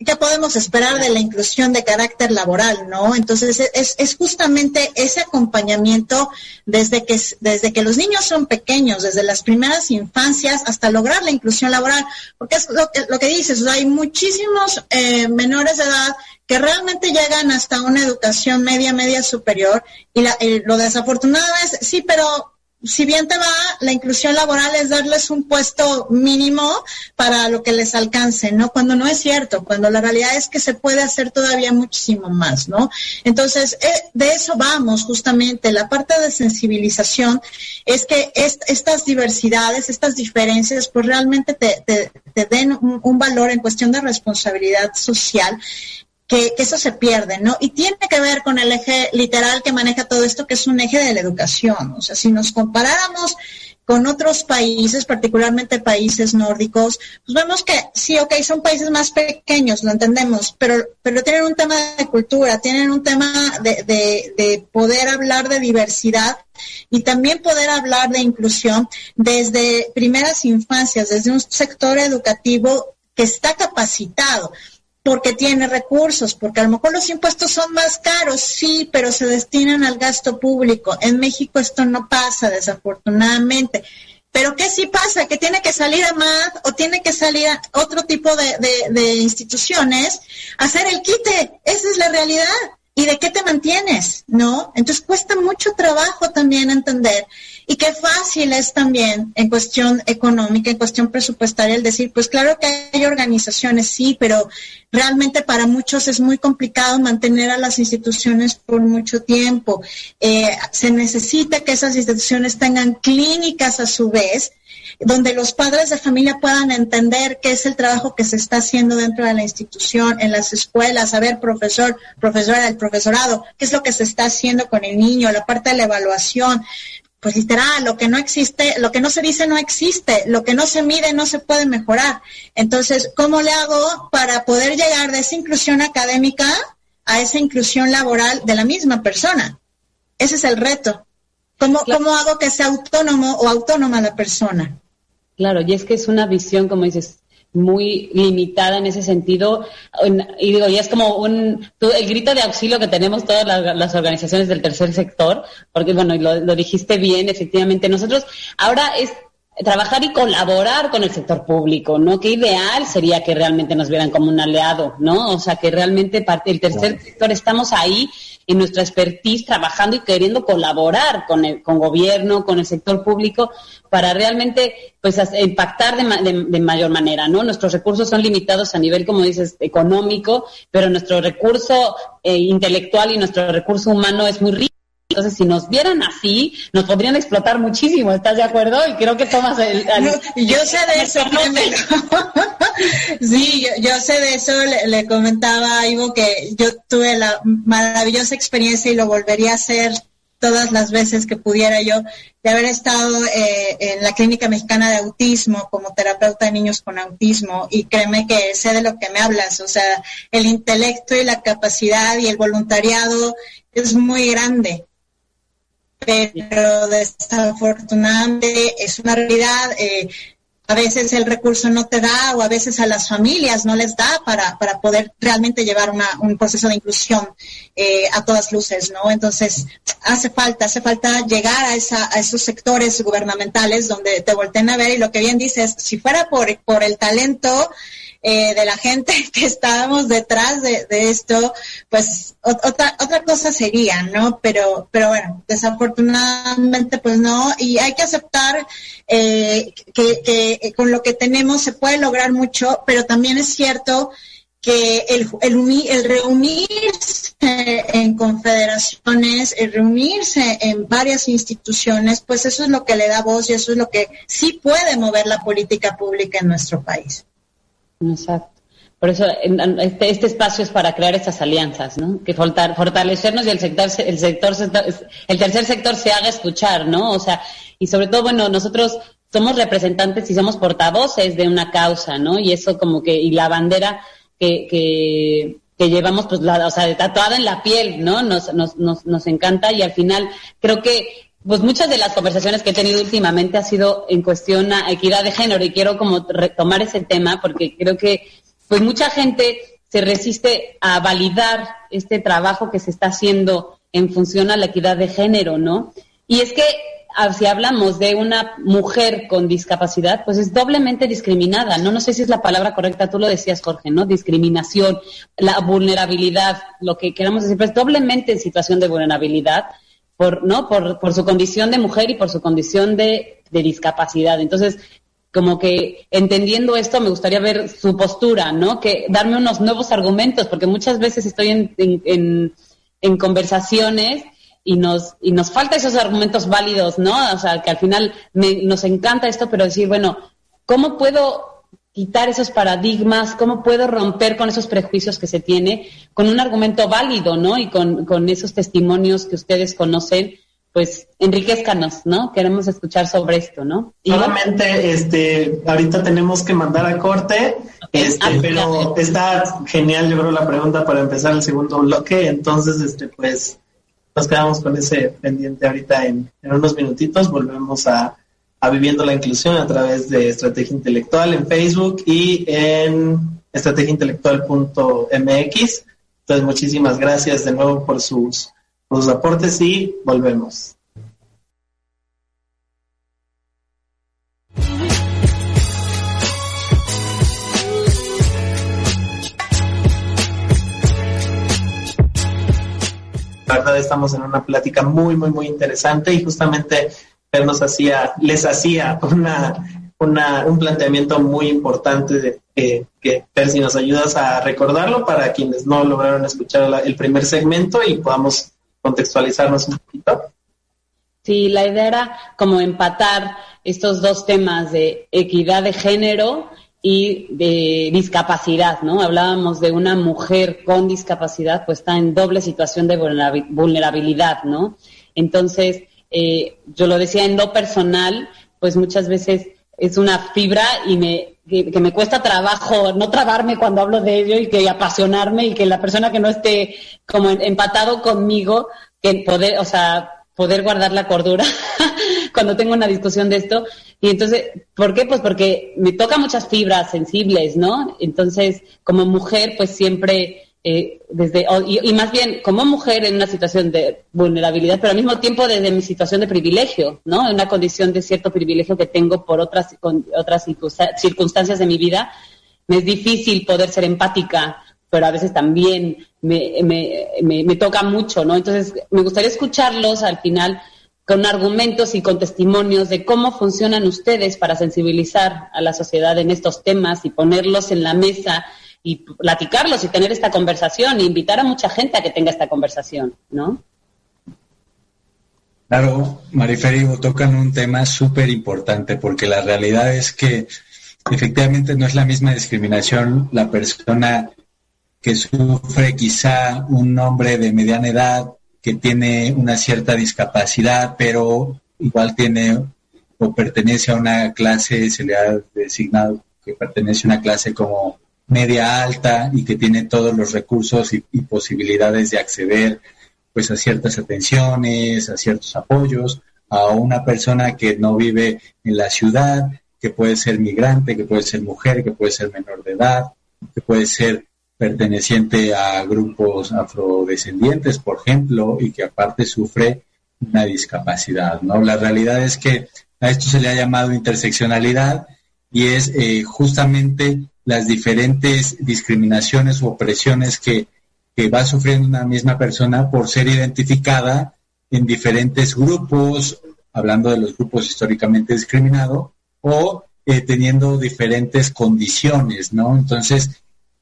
¿qué podemos esperar de la inclusión de carácter laboral, no? Entonces, es, es justamente ese acompañamiento desde que, desde que los niños son pequeños, desde las primeras infancias hasta lograr la inclusión laboral, porque es lo que, lo que dices, hay muchísimos eh, menores de edad que realmente llegan hasta una educación media, media superior, y, la, y lo desafortunado es, sí, pero si bien te va, la inclusión laboral es darles un puesto mínimo para lo que les alcance, ¿no? Cuando no es cierto, cuando la realidad es que se puede hacer todavía muchísimo más, ¿no? Entonces, eh, de eso vamos justamente. La parte de sensibilización es que estas diversidades, estas diferencias, pues realmente te, den un valor en cuestión de responsabilidad social que, eso se pierde, ¿no? Y tiene que ver con el eje literal que maneja todo esto, que es un eje de la educación. O sea, si nos comparáramos con otros países, particularmente países nórdicos, pues vemos que sí, ok, son países más pequeños, lo entendemos, pero, pero tienen un tema de cultura, tienen un tema de, de poder hablar de diversidad y también poder hablar de inclusión desde primeras infancias, desde un sector educativo que está capacitado porque tiene recursos, porque a lo mejor los impuestos son más caros, sí, pero se destinan al gasto público. En México esto no pasa, desafortunadamente. Pero ¿qué sí pasa? Que tiene que salir a más o tiene que salir a otro tipo de, de, de instituciones a hacer el quite. Esa es la realidad. ¿Y de qué te mantienes? ¿No? Entonces cuesta mucho trabajo también entender y qué fácil es también en cuestión económica, en cuestión presupuestaria, el decir, pues claro que hay organizaciones, sí, pero realmente para muchos es muy complicado mantener a las instituciones por mucho tiempo. Eh, se necesita que esas instituciones tengan clínicas a su vez, donde los padres de familia puedan entender qué es el trabajo que se está haciendo dentro de la institución, en las escuelas, a ver, profesor, profesora, el profesorado, qué es lo que se está haciendo con el niño, la parte de la evaluación. Pues literal, lo que no existe, lo que no se dice no existe, lo que no se mide no se puede mejorar. Entonces, ¿cómo le hago para poder llegar de esa inclusión académica a esa inclusión laboral de la misma persona? Ese es el reto. ¿Cómo, claro. ¿Cómo hago que sea autónomo o autónoma la persona? Claro, y es que es una visión, como dices, muy limitada en ese sentido. Y digo, y es como un, el grito de auxilio que tenemos todas las, las organizaciones del tercer sector, porque bueno, lo, lo dijiste bien, efectivamente, nosotros ahora es trabajar y colaborar con el sector público, ¿no? Qué ideal sería que realmente nos vieran como un aliado, ¿no? O sea, que realmente parte del tercer sector estamos ahí en nuestra expertise trabajando y queriendo colaborar con el con gobierno, con el sector público para realmente pues impactar de, de, de, mayor manera, ¿no? Nuestros recursos son limitados a nivel, como dices, económico, pero nuestro recurso eh, intelectual y nuestro recurso humano es muy rico. Entonces, si nos vieran así, nos podrían explotar muchísimo, ¿estás de acuerdo? Y creo que tomas el... el no, yo sé de eso, sí, yo, yo, sé de eso, le, le, comentaba a Ivo que yo tuve la maravillosa experiencia y lo volvería a hacer todas las veces que pudiera yo, de haber estado eh, en la Clínica Mexicana de Autismo como terapeuta de niños con autismo y créeme que sé de lo que me hablas, o sea, el intelecto y la capacidad y el voluntariado es muy grande pero desafortunadamente es una realidad. Eh, a veces el recurso no te da o a veces a las familias no les da para, para poder realmente llevar una, un proceso de inclusión eh, a todas luces, ¿no? Entonces, hace falta, hace falta llegar a, esa, a esos sectores gubernamentales donde te volteen a ver y lo que bien dices, si fuera por, por el talento, eh, de la gente que estábamos detrás de, esto, pues otra, otra cosa sería, ¿no? Pero, pero bueno, desafortunadamente pues no, y hay que aceptar eh, que, que con lo que tenemos se puede lograr mucho, pero también es cierto que el, el, el, reunirse en confederaciones, el reunirse en varias instituciones, pues eso es lo que le da voz y eso es lo que sí puede mover la política pública en nuestro país. Exacto. Por eso este, este, espacio es para crear estas alianzas, ¿no? Que fortalecernos y el sector, el sector, el tercer sector se haga escuchar, ¿no? O sea, y sobre todo, bueno, nosotros somos representantes y somos portavoces de una causa, ¿no? Y eso como que, y la bandera que, que, que llevamos, pues, la, o sea, tatuada en la piel, ¿no? Nos, nos, nos, nos encanta y al final creo que pues muchas de las conversaciones que he tenido últimamente ha sido en cuestión a equidad de género y quiero como retomar ese tema porque creo que pues mucha gente se resiste a validar este trabajo que se está haciendo en función a la equidad de género, ¿no? Y es que ah, si hablamos de una mujer con discapacidad, pues es doblemente discriminada, ¿no? No sé si es la palabra correcta, tú lo decías, Jorge, ¿no? Discriminación, la vulnerabilidad, lo que queramos decir, pues doblemente en situación de vulnerabilidad por, ¿no? Por, por su condición de mujer y por su condición de, de discapacidad. Entonces, como que entendiendo esto me gustaría ver su postura, ¿no? Que darme unos nuevos argumentos, porque muchas veces estoy en, en, en, conversaciones y nos, y nos falta esos argumentos válidos, ¿no? O sea, que al final me, nos encanta esto, pero decir, bueno, ¿cómo puedo quitar esos paradigmas, cómo puedo romper con esos prejuicios que se tiene, con un argumento válido, ¿no? Y con, con esos testimonios que ustedes conocen, pues enriquezcanos, ¿no? Queremos escuchar sobre esto, ¿no? Solamente, este, ahorita tenemos que mandar a corte, este, ah, pero está genial, yo creo, la pregunta para empezar el segundo bloque, entonces, este, pues, nos quedamos con ese pendiente ahorita en, en unos minutitos, volvemos a Viviendo la Inclusión a través de Estrategia Intelectual en Facebook y en estrategiaintelectual.mx. Entonces, muchísimas gracias de nuevo por sus, por sus aportes y volvemos. La verdad estamos en una plática muy, muy, muy interesante y justamente nos hacía, les hacía una, una, un planteamiento muy importante de eh, que si nos ayudas a recordarlo para quienes no lograron escuchar el primer segmento y podamos contextualizarnos un poquito. Sí, la idea era como empatar estos dos temas de equidad de género y de discapacidad, ¿no? Hablábamos de una mujer con discapacidad, pues está en doble situación de vulnerabilidad, ¿no? Entonces, eh, yo lo decía en lo personal, pues muchas veces es una fibra y me, que, me cuesta trabajo no trabarme cuando hablo de ello y que apasionarme y que la persona que no esté como empatado conmigo, que poder, o sea, poder guardar la cordura cuando tengo una discusión de esto. Y entonces, ¿por qué? Pues porque me toca muchas fibras sensibles, ¿no? Entonces, como mujer, pues siempre eh, desde y, más bien como mujer en una situación de vulnerabilidad, pero al mismo tiempo desde mi situación de privilegio, ¿no? Una condición de cierto privilegio que tengo por otras otras circunstancias de mi vida, me es difícil poder ser empática, pero a veces también me, me, me, toca mucho, ¿no? Entonces, me gustaría escucharlos al final con argumentos y con testimonios de cómo funcionan ustedes para sensibilizar a la sociedad en estos temas y ponerlos en la mesa y platicarlos y tener esta conversación e invitar a mucha gente a que tenga esta conversación, ¿no? Claro, Mariferi, tocan un tema súper importante porque la realidad es que efectivamente no es la misma discriminación la persona que sufre quizá un hombre de mediana edad que tiene una cierta discapacidad, pero igual tiene o pertenece a una clase, se le ha designado que pertenece a una clase como media alta y que tiene todos los recursos y, posibilidades de acceder pues a ciertas atenciones, a ciertos apoyos, a una persona que no vive en la ciudad que puede ser migrante, que puede ser mujer, que puede ser menor de edad, que puede ser perteneciente a grupos afrodescendientes, por ejemplo, y que aparte sufre una discapacidad, ¿no? La realidad es que a esto se le ha llamado interseccionalidad y es eh, justamente las diferentes discriminaciones u opresiones que, que va sufriendo una misma persona por ser identificada en diferentes grupos, hablando de los grupos históricamente discriminados, o eh, teniendo diferentes condiciones, ¿no? Entonces,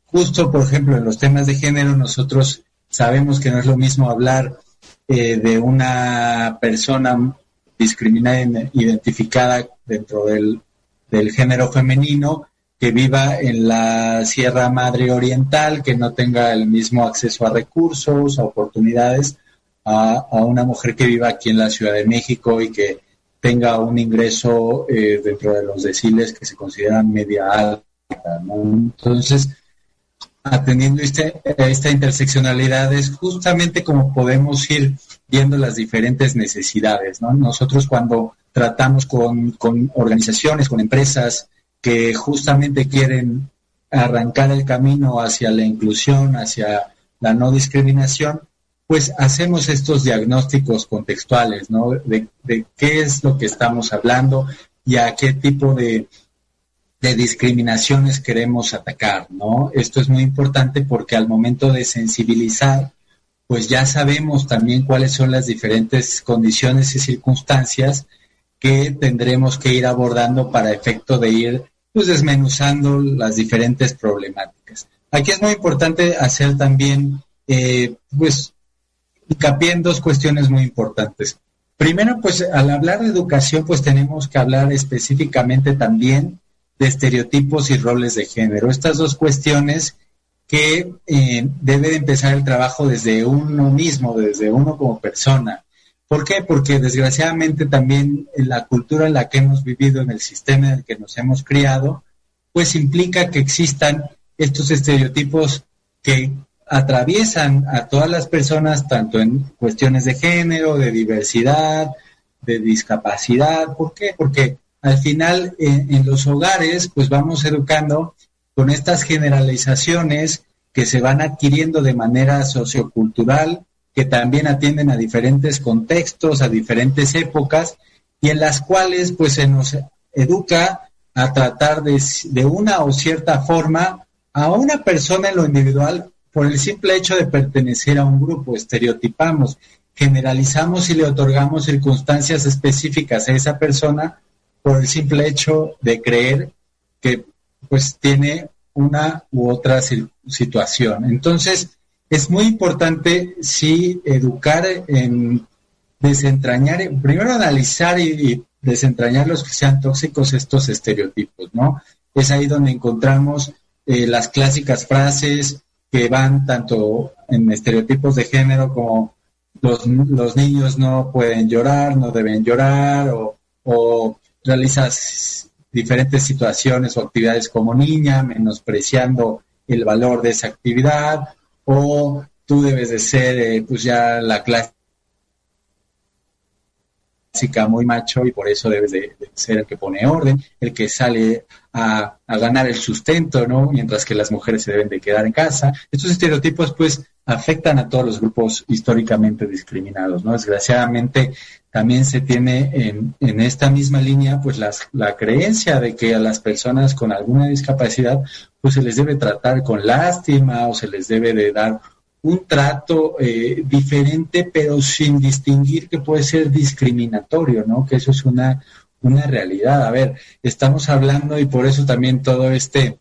justo, por ejemplo, en los temas de género, nosotros sabemos que no es lo mismo hablar eh, de una persona discriminada, identificada dentro del, del género femenino, que viva en la Sierra Madre Oriental, que no tenga el mismo acceso a recursos, a oportunidades, a, una mujer que viva aquí en la Ciudad de México y que tenga un ingreso eh, dentro de los deciles que se consideran media alta. Entonces, atendiendo este, esta interseccionalidad es justamente como podemos ir viendo las diferentes necesidades. Nosotros cuando tratamos con organizaciones, con empresas que justamente quieren arrancar el camino hacia la inclusión, hacia la no discriminación, pues hacemos estos diagnósticos contextuales, ¿no? De, qué es lo que estamos hablando y a qué tipo de, de discriminaciones queremos atacar, ¿no? Esto es muy importante porque al momento de sensibilizar, pues ya sabemos también cuáles son las diferentes condiciones y circunstancias que tendremos que ir abordando para efecto de ir pues desmenuzando las diferentes problemáticas. Aquí es muy importante hacer también eh, pues hincapié en dos cuestiones muy importantes. Primero, pues al hablar de educación, pues tenemos que hablar específicamente también de estereotipos y roles de género. Estas dos cuestiones que eh, debe de empezar el trabajo desde uno mismo, desde uno como persona. ¿Por qué? Porque desgraciadamente también en la cultura en la que hemos vivido, en el sistema en el que nos hemos criado, pues implica que existan estos estereotipos que atraviesan a todas las personas, tanto en cuestiones de género, de diversidad, de discapacidad. ¿Por qué? Porque al final en, los hogares pues vamos educando con estas generalizaciones que se van adquiriendo de manera sociocultural, que también atienden a diferentes contextos, a diferentes épocas, y en las cuales pues se nos educa a tratar de, una o cierta forma a una persona en lo individual por el simple hecho de pertenecer a un grupo, estereotipamos, generalizamos y le otorgamos circunstancias específicas a esa persona por el simple hecho de creer que pues tiene una u otra situación. Entonces, es muy importante sí educar en desentrañar, primero analizar y, desentrañar los que sean tóxicos estos estereotipos, ¿no? Es ahí donde encontramos eh, las clásicas frases, que van tanto en estereotipos de género como los, los niños no pueden llorar, no deben llorar, o, o realizas diferentes situaciones o actividades como niña, menospreciando el valor de esa actividad, o tú debes de ser eh, pues ya la clase muy macho y por eso debes de, ser el que pone orden, el que sale a, ganar el sustento, ¿no? Mientras que las mujeres se deben de quedar en casa. Estos estereotipos, pues, afectan a todos los grupos históricamente discriminados, ¿no? Desgraciadamente, también se tiene en, en esta misma línea, pues, las, la creencia de que a las personas con alguna discapacidad, pues, se les debe tratar con lástima o se les debe de dar un trato eh, diferente, pero sin distinguir que puede ser discriminatorio, ¿no? Que eso es una, una realidad. A ver, estamos hablando y por eso también todo este,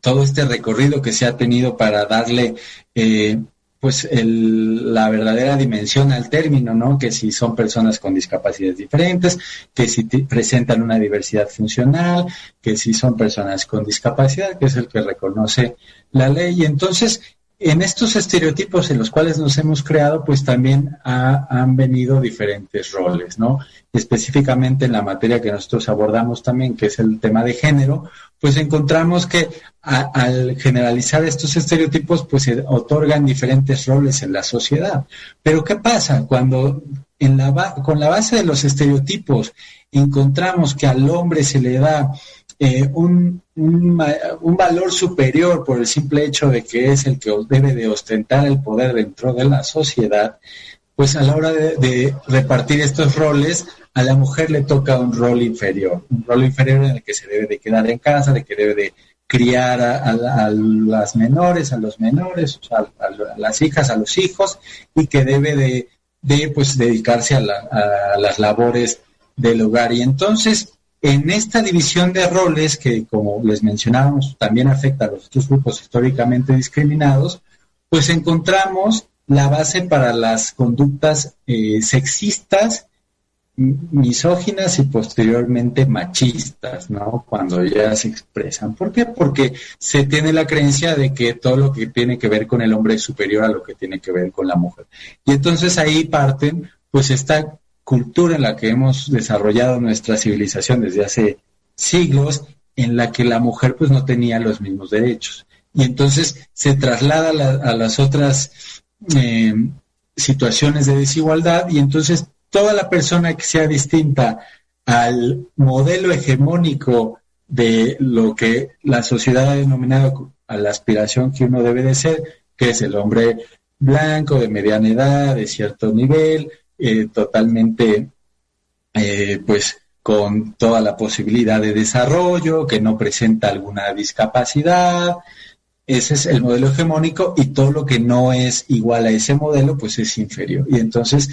todo este recorrido que se ha tenido para darle, eh, pues, el, la verdadera dimensión al término, ¿no? Que si son personas con discapacidades diferentes, que si presentan una diversidad funcional, que si son personas con discapacidad, que es el que reconoce la ley. Entonces, en estos estereotipos en los cuales nos hemos creado, pues también han venido diferentes roles, ¿no? Específicamente en la materia que nosotros abordamos también, que es el tema de género, pues encontramos que al generalizar estos estereotipos, pues se otorgan diferentes roles en la sociedad. Pero ¿qué pasa cuando en la con la base de los estereotipos encontramos que al hombre se le da eh, un, un, valor superior por el simple hecho de que es el que debe de ostentar el poder dentro de la sociedad, pues a la hora de, repartir estos roles, a la mujer le toca un rol inferior, un rol inferior en el que se debe de quedar en casa, de que debe de criar a, las menores, a los menores, a, las hijas, a los hijos, y que debe de, pues dedicarse a, a las labores del hogar. Y entonces, en esta división de roles, que como les mencionábamos, también afecta a los otros grupos históricamente discriminados, pues encontramos la base para las conductas eh, sexistas, misóginas y posteriormente machistas, ¿no? Cuando ya se expresan. ¿Por qué? Porque se tiene la creencia de que todo lo que tiene que ver con el hombre es superior a lo que tiene que ver con la mujer. Y entonces ahí parten, pues, esta cultura en la que hemos desarrollado nuestra civilización desde hace siglos, en la que la mujer pues no tenía los mismos derechos. Y entonces se traslada a, las otras eh, situaciones de desigualdad y entonces toda la persona que sea distinta al modelo hegemónico de lo que la sociedad ha denominado a la aspiración que uno debe de ser, que es el hombre blanco, de mediana edad, de cierto nivel, eh, totalmente, eh, pues, con toda la posibilidad de desarrollo, que no presenta alguna discapacidad. Ese es el modelo hegemónico y todo lo que no es igual a ese modelo, pues es inferior. Y entonces,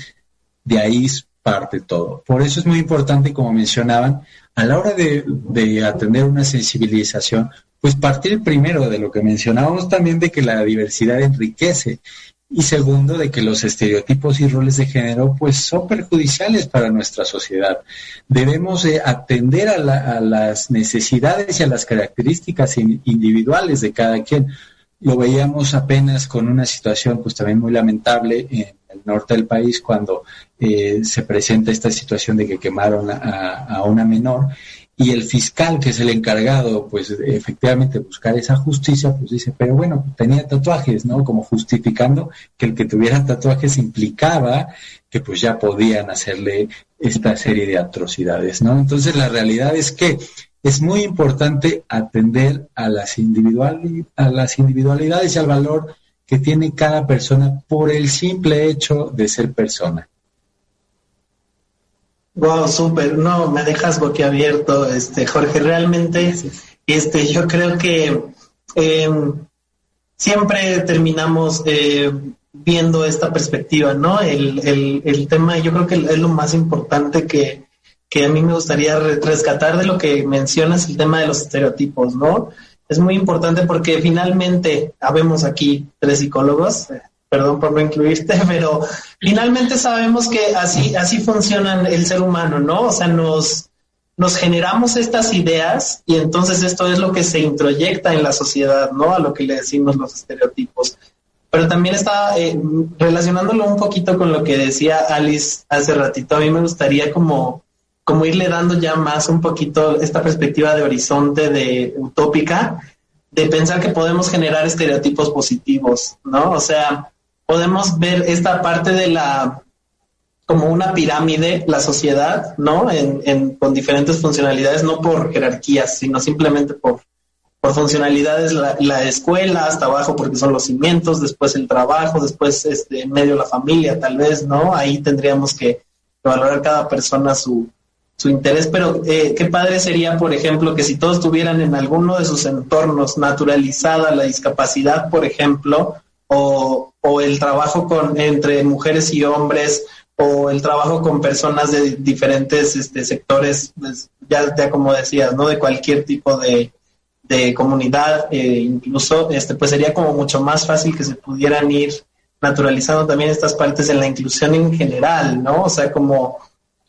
de ahí parte todo. Por eso es muy importante, como mencionaban, a la hora de, de atender una sensibilización, pues partir primero de lo que mencionábamos también de que la diversidad enriquece y segundo de que los estereotipos y roles de género pues son perjudiciales para nuestra sociedad. Debemos atender a, las necesidades y a las características individuales de cada quien. Lo veíamos apenas con una situación pues también muy lamentable en el norte del país cuando eh, se presenta esta situación de que quemaron a una menor y el fiscal, que es el encargado, pues efectivamente buscar esa justicia, pues dice, pero bueno, tenía tatuajes, ¿no? Como justificando que el que tuviera tatuajes implicaba que pues ya podían hacerle esta serie de atrocidades, ¿no? Entonces la realidad es que es muy importante atender a las, individual, a las individualidades y al valor que tiene cada persona por el simple hecho de ser persona. Wow, súper. No, me dejas boquiabierto, este, Jorge. Realmente, este, yo creo que em, siempre terminamos eh, viendo esta perspectiva, ¿no? El, el, el, tema, yo creo que es lo más importante que, que a mí me gustaría rescatar de lo que mencionas, el tema de los estereotipos, ¿no? Es muy importante porque finalmente, habemos aquí tres psicólogos, perdón por no incluirte, pero finalmente sabemos que así, así funciona el ser humano, ¿no? O sea, nos, nos generamos estas ideas y entonces esto es lo que se introyecta en la sociedad, ¿no? A lo que le decimos los estereotipos. Pero también está eh, relacionándolo un poquito con lo que decía Alice hace ratito, a mí me gustaría como, como irle dando ya más un poquito esta perspectiva de horizonte de utópica, de pensar que podemos generar estereotipos positivos, ¿no? O sea, podemos ver esta parte de la como una pirámide, la sociedad, ¿no? En, con diferentes funcionalidades, no por jerarquías, sino simplemente por, por funcionalidades, la, escuela hasta abajo porque son los cimientos, después el trabajo, después este, en medio la familia, tal vez, ¿no? Ahí tendríamos que valorar cada persona su, su interés, pero eh, qué padre sería, por ejemplo, que si todos tuvieran en alguno de sus entornos naturalizada la discapacidad, por ejemplo, o, o el trabajo con, entre mujeres y hombres, o el trabajo con personas de diferentes este, sectores, pues, ya, ya como decías, ¿no? De cualquier tipo de, de comunidad, eh, incluso, este, pues sería como mucho más fácil que se pudieran ir naturalizando también estas partes en la inclusión en general, ¿no? O sea, como,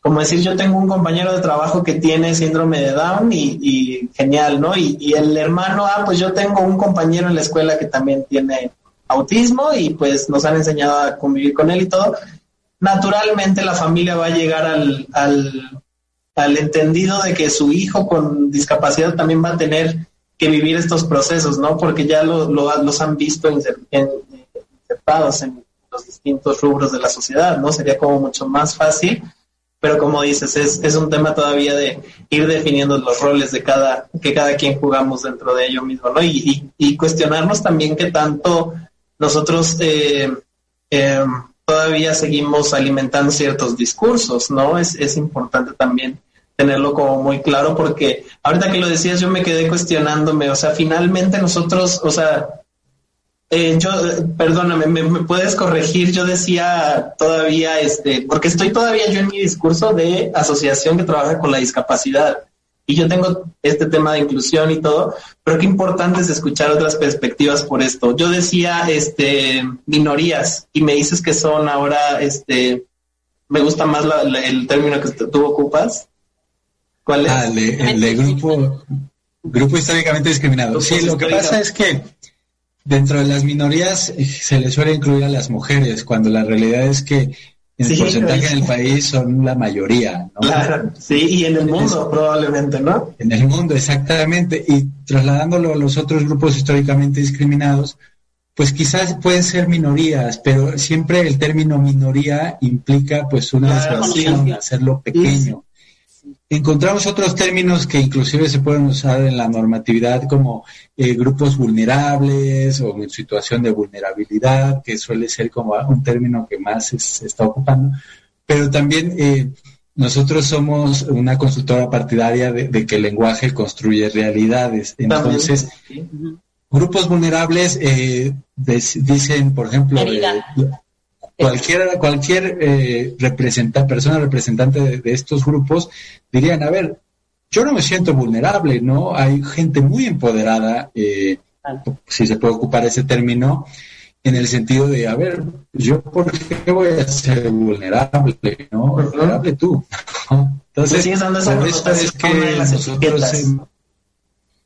como decir, yo tengo un compañero de trabajo que tiene síndrome de Down y, y genial, ¿no? Y, y, el hermano, ah, pues yo tengo un compañero en la escuela que también tiene autismo y pues nos han enseñado a convivir con él y todo, naturalmente la familia va a llegar al, al, entendido de que su hijo con discapacidad también va a tener que vivir estos procesos, ¿no? Porque ya lo, los han visto insertados en los distintos rubros de la sociedad, ¿no? Sería como mucho más fácil, pero como dices, es, es un tema todavía de ir definiendo los roles de cada, que cada quien jugamos dentro de ello mismo, ¿no? Y, y, cuestionarnos también qué tanto nosotros eh, eh, todavía seguimos alimentando ciertos discursos, ¿no? Es, es importante también tenerlo como muy claro porque ahorita que lo decías yo me quedé cuestionándome, o sea, finalmente nosotros, o sea, eh, yo, perdóname, ¿me, puedes corregir? Yo decía todavía, este, porque estoy todavía yo en mi discurso de asociación que trabaja con la discapacidad y yo tengo este tema de inclusión y todo, pero qué importante es escuchar otras perspectivas por esto. Yo decía, este, minorías y me dices que son ahora, este, me gusta más el término que tú ocupas, ¿Cuál es? Ah, el, de, grupo, grupo históricamente discriminado. Sí, lo que pasa es que dentro de las minorías eh, se les suele incluir a las mujeres, cuando la realidad es que en el porcentaje en el país son la mayoría, ¿no? Claro, sí, y en el mundo probablemente, ¿no? En el mundo, exactamente. Y trasladándolo a los otros grupos históricamente discriminados, pues quizás pueden ser minorías, pero siempre el término minoría implica pues una claro, hacerlo pequeño. Encontramos otros términos que inclusive se pueden usar en la normatividad como eh, grupos vulnerables o en situación de vulnerabilidad, que suele ser como un término que más se está ocupando. Pero también eh, nosotros somos una consultora partidaria de, que el lenguaje construye realidades. Entonces, grupos vulnerables eh, dicen, por ejemplo, cualquier, cualquier eh, persona representante de, estos grupos dirían, a ver, yo no me siento vulnerable, ¿no? Hay gente muy empoderada, eh, si se puede ocupar ese término, en el sentido de, a ver, yo por qué voy a ser vulnerable, ¿no? Vulnerable tú. Entonces, por eso es que nosotros...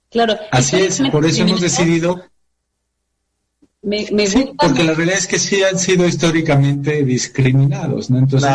Claro. Así es, por eso hemos decidido me, porque la realidad es que sí han sido históricamente discriminados, ¿no? Entonces,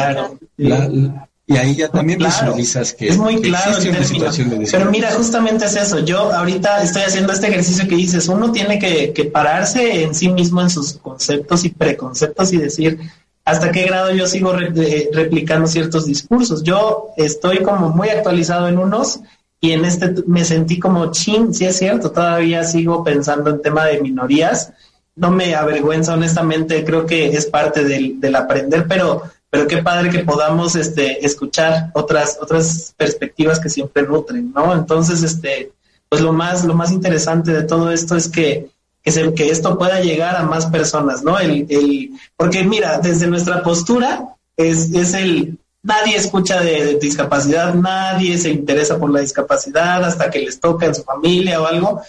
y ahí ya también visualizas que es muy claro una situación de Pero mira, justamente es eso. Yo ahorita estoy haciendo este ejercicio que dices, uno tiene que, que pararse en sí mismo en sus conceptos y preconceptos y decir hasta qué grado yo sigo replicando ciertos discursos. Yo estoy como muy actualizado en unos y en este me sentí como chin, sí es cierto, todavía sigo pensando en tema de minorías no me avergüenza, honestamente, creo que es parte del, del, aprender, pero, pero qué padre que podamos este, escuchar otras, otras perspectivas que siempre nutren, ¿no? Entonces, este, pues lo más, lo más interesante de todo esto es que, que, que esto pueda llegar a más personas, ¿no? El, el, porque mira, desde nuestra postura es, es el, nadie escucha de, discapacidad, nadie se interesa por la discapacidad hasta que les toca en su familia o algo.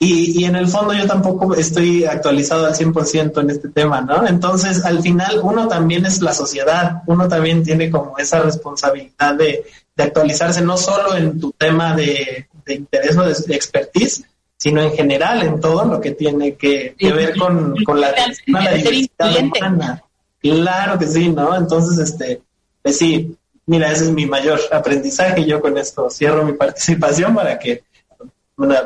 Y, y, en el fondo yo tampoco estoy actualizado al 100% en este tema, ¿no? Entonces, al final, uno también es la sociedad, uno también tiene como esa responsabilidad de, de actualizarse no solo en tu tema de, de interés o de, expertise, sino en general en todo lo que tiene que, que ver con, con la, la diversidad humana. Claro que sí, ¿no? Entonces, este, pues sí, mira, ese es mi mayor aprendizaje. Yo con esto cierro mi participación para que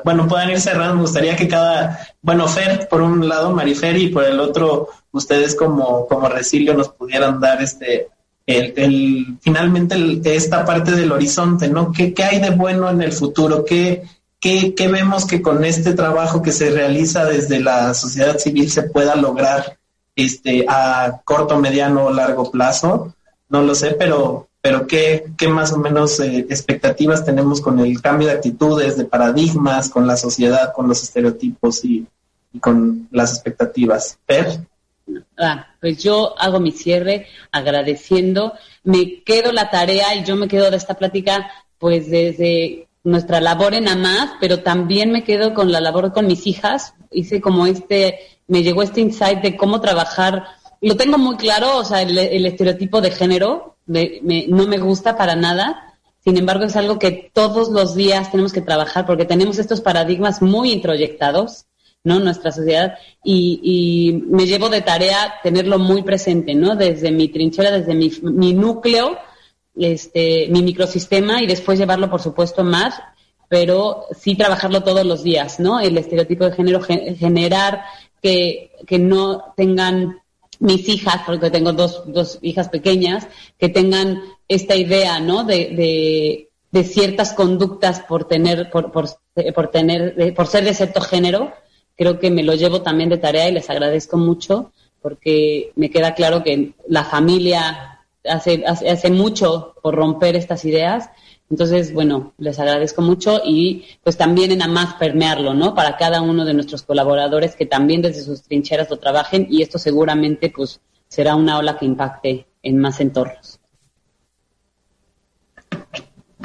bueno, puedan ir cerrando. Me gustaría que cada, bueno, Fer, por un lado, Marifer, y por el otro, ustedes como, como Resilio nos pudieran dar este, el, el finalmente esta parte del horizonte, ¿no? ¿Qué, ¿Qué, hay de bueno en el futuro? ¿Qué, qué, ¿Qué vemos que con este trabajo que se realiza desde la sociedad civil se pueda lograr este, a corto, mediano o largo plazo? No lo sé, pero pero ¿qué, más o menos eh, expectativas tenemos con el cambio de actitudes, de paradigmas, con la sociedad, con los estereotipos y, con las expectativas? Per. Ah, pues yo hago mi cierre agradeciendo. Me quedo la tarea y yo me quedo de esta plática pues desde nuestra labor en AMAS, pero también me quedo con la labor con mis hijas. Hice como este, me llegó este insight de cómo trabajar. Lo tengo muy claro, o sea, el estereotipo de género, no me gusta para nada. Sin embargo, es algo que todos los días tenemos que trabajar porque tenemos estos paradigmas muy introyectados, ¿no? Nuestra sociedad y, me llevo de tarea tenerlo muy presente, ¿no? Desde mi trinchera, desde mi, mi núcleo, este, mi microsistema y después llevarlo, por supuesto, más, pero sí trabajarlo todos los días, ¿no? El estereotipo de género, generar que, que no tengan mis hijas, porque tengo dos, dos hijas pequeñas, que tengan esta idea, ¿no? De, de, ciertas conductas por tener, por, por, por tener, por ser de cierto género, creo que me lo llevo también de tarea y les agradezco mucho porque me queda claro que la familia hace, hace, mucho por romper estas ideas. Entonces, bueno, les agradezco mucho y pues también en a más permearlo, ¿no? Para cada uno de nuestros colaboradores que también desde sus trincheras lo trabajen y esto seguramente pues será una ola que impacte en más entornos.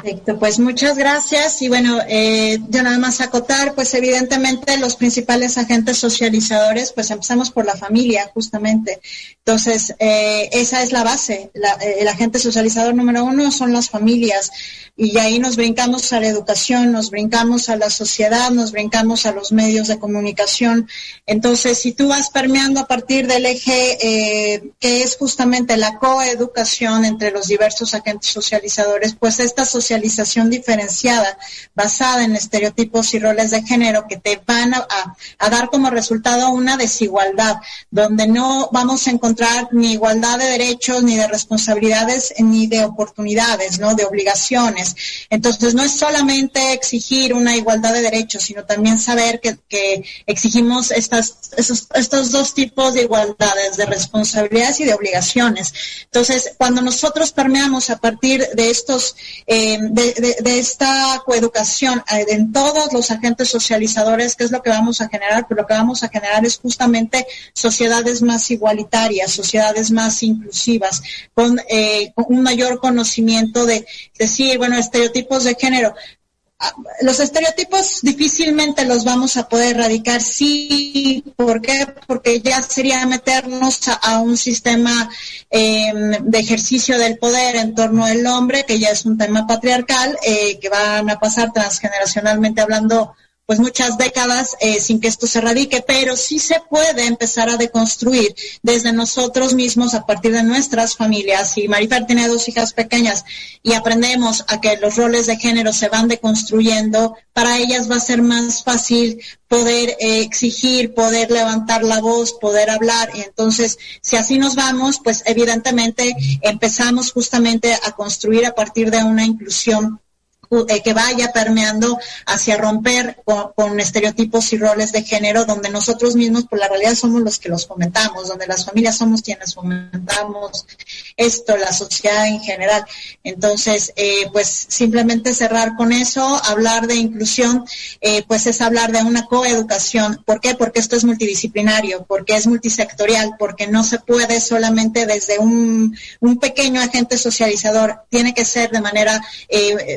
Perfecto, pues muchas gracias. Y bueno, eh, yo nada más acotar, pues evidentemente los principales agentes socializadores, pues empezamos por la familia, justamente. Entonces, eh, esa es la base. Eh, el agente socializador número uno son las familias. Y ahí nos brincamos a la educación, nos brincamos a la sociedad, nos brincamos a los medios de comunicación. Entonces, si tú vas permeando a partir del eje que es justamente la coeducación entre los diversos agentes socializadores, pues esta sociedad socialización diferenciada basada en estereotipos y roles de género que te van a, dar como resultado una desigualdad, donde no vamos a encontrar ni igualdad de derechos, ni de responsabilidades, ni de oportunidades, ¿no? De obligaciones. Entonces, no es solamente exigir una igualdad de derechos, sino también saber que, exigimos estas, estos dos tipos de igualdades, de responsabilidades y de obligaciones. Entonces, cuando nosotros permeamos a partir de estos eh, de, esta coeducación eh, en todos los agentes socializadores, ¿qué es lo que vamos a generar? Pues lo que vamos a generar es justamente sociedades más igualitarias, sociedades más inclusivas, con, eh, con un mayor conocimiento de decir, bueno, estereotipos de género los estereotipos difícilmente los vamos a poder erradicar, sí, ¿por qué? Porque ya sería meternos a, un sistema em, de ejercicio del poder en torno al hombre, que ya es un tema patriarcal, eh, que van a pasar transgeneracionalmente hablando pues muchas décadas eh, sin que esto se radique, pero sí se puede empezar a deconstruir desde nosotros mismos a partir de nuestras familias. Si Marifer tiene dos hijas pequeñas y aprendemos a que los roles de género se van deconstruyendo, para ellas va a ser más fácil poder eh, exigir, poder levantar la voz, poder hablar. Y entonces, si así nos vamos, pues evidentemente empezamos justamente a construir a partir de una inclusión que vaya permeando hacia romper con, estereotipos y roles de género, donde nosotros mismos, por la realidad, somos los que los fomentamos, donde las familias somos quienes fomentamos esto, la sociedad en general. Entonces, eh, pues simplemente cerrar con eso, hablar de inclusión, eh, pues es hablar de una coeducación. ¿Por qué? Porque esto es multidisciplinario, porque es multisectorial, porque no se puede solamente desde un, un pequeño agente socializador, tiene que ser de manera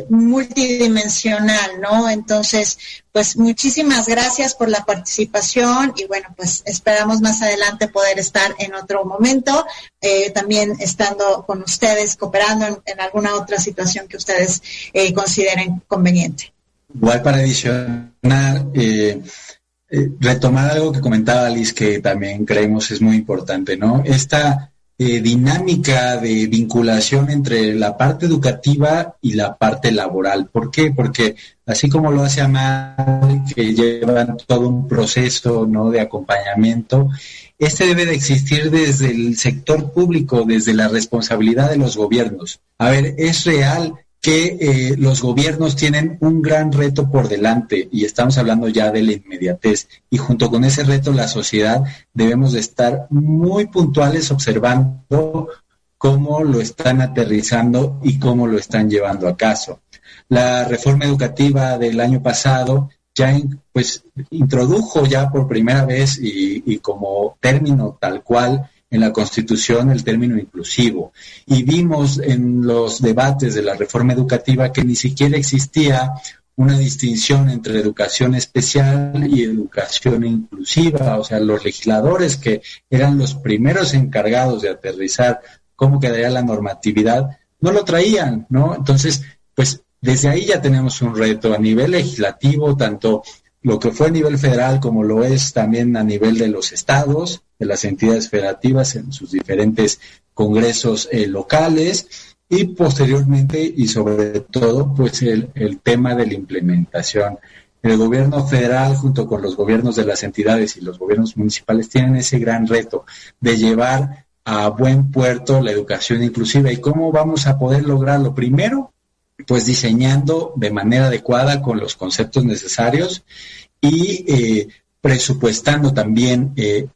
muy multidimensional, ¿no? Entonces, pues muchísimas gracias por la participación y bueno, pues esperamos más adelante poder estar en otro momento, eh, también estando con ustedes, cooperando en, alguna otra situación que ustedes eh, consideren conveniente. Igual para adicionar, eh, retomar algo que comentaba Alice, que también creemos es muy importante, ¿no? Esta eh, dinámica de vinculación entre la parte educativa y la parte laboral. ¿Por qué? Porque así como lo hace AMAR, que llevan todo un proceso ¿no? de acompañamiento, este debe de existir desde el sector público, desde la responsabilidad de los gobiernos. A ver, es real que eh, los gobiernos tienen un gran reto por delante y estamos hablando ya de la inmediatez y junto con ese reto la sociedad debemos de estar muy puntuales observando cómo lo están aterrizando y cómo lo están llevando a caso. La reforma educativa del año pasado ya pues introdujo ya por primera vez y, y como término tal cual en la Constitución el término inclusivo. Y vimos en los debates de la reforma educativa que ni siquiera existía una distinción entre educación especial y educación inclusiva, o sea, los legisladores que eran los primeros encargados de aterrizar cómo quedaría la normatividad, no lo traían, ¿no? Entonces, pues desde ahí ya tenemos un reto a nivel legislativo, tanto lo que fue a nivel federal como lo es también a nivel de los estados, de las entidades federativas en sus diferentes congresos eh, locales y posteriormente y sobre todo pues el, tema de la implementación el gobierno federal junto con los gobiernos de las entidades y los gobiernos municipales tienen ese gran reto de llevar a buen puerto la educación inclusiva. ¿Y cómo vamos a poder lograrlo? Primero, pues diseñando de manera adecuada con los conceptos necesarios y eh, presupuestando también eh,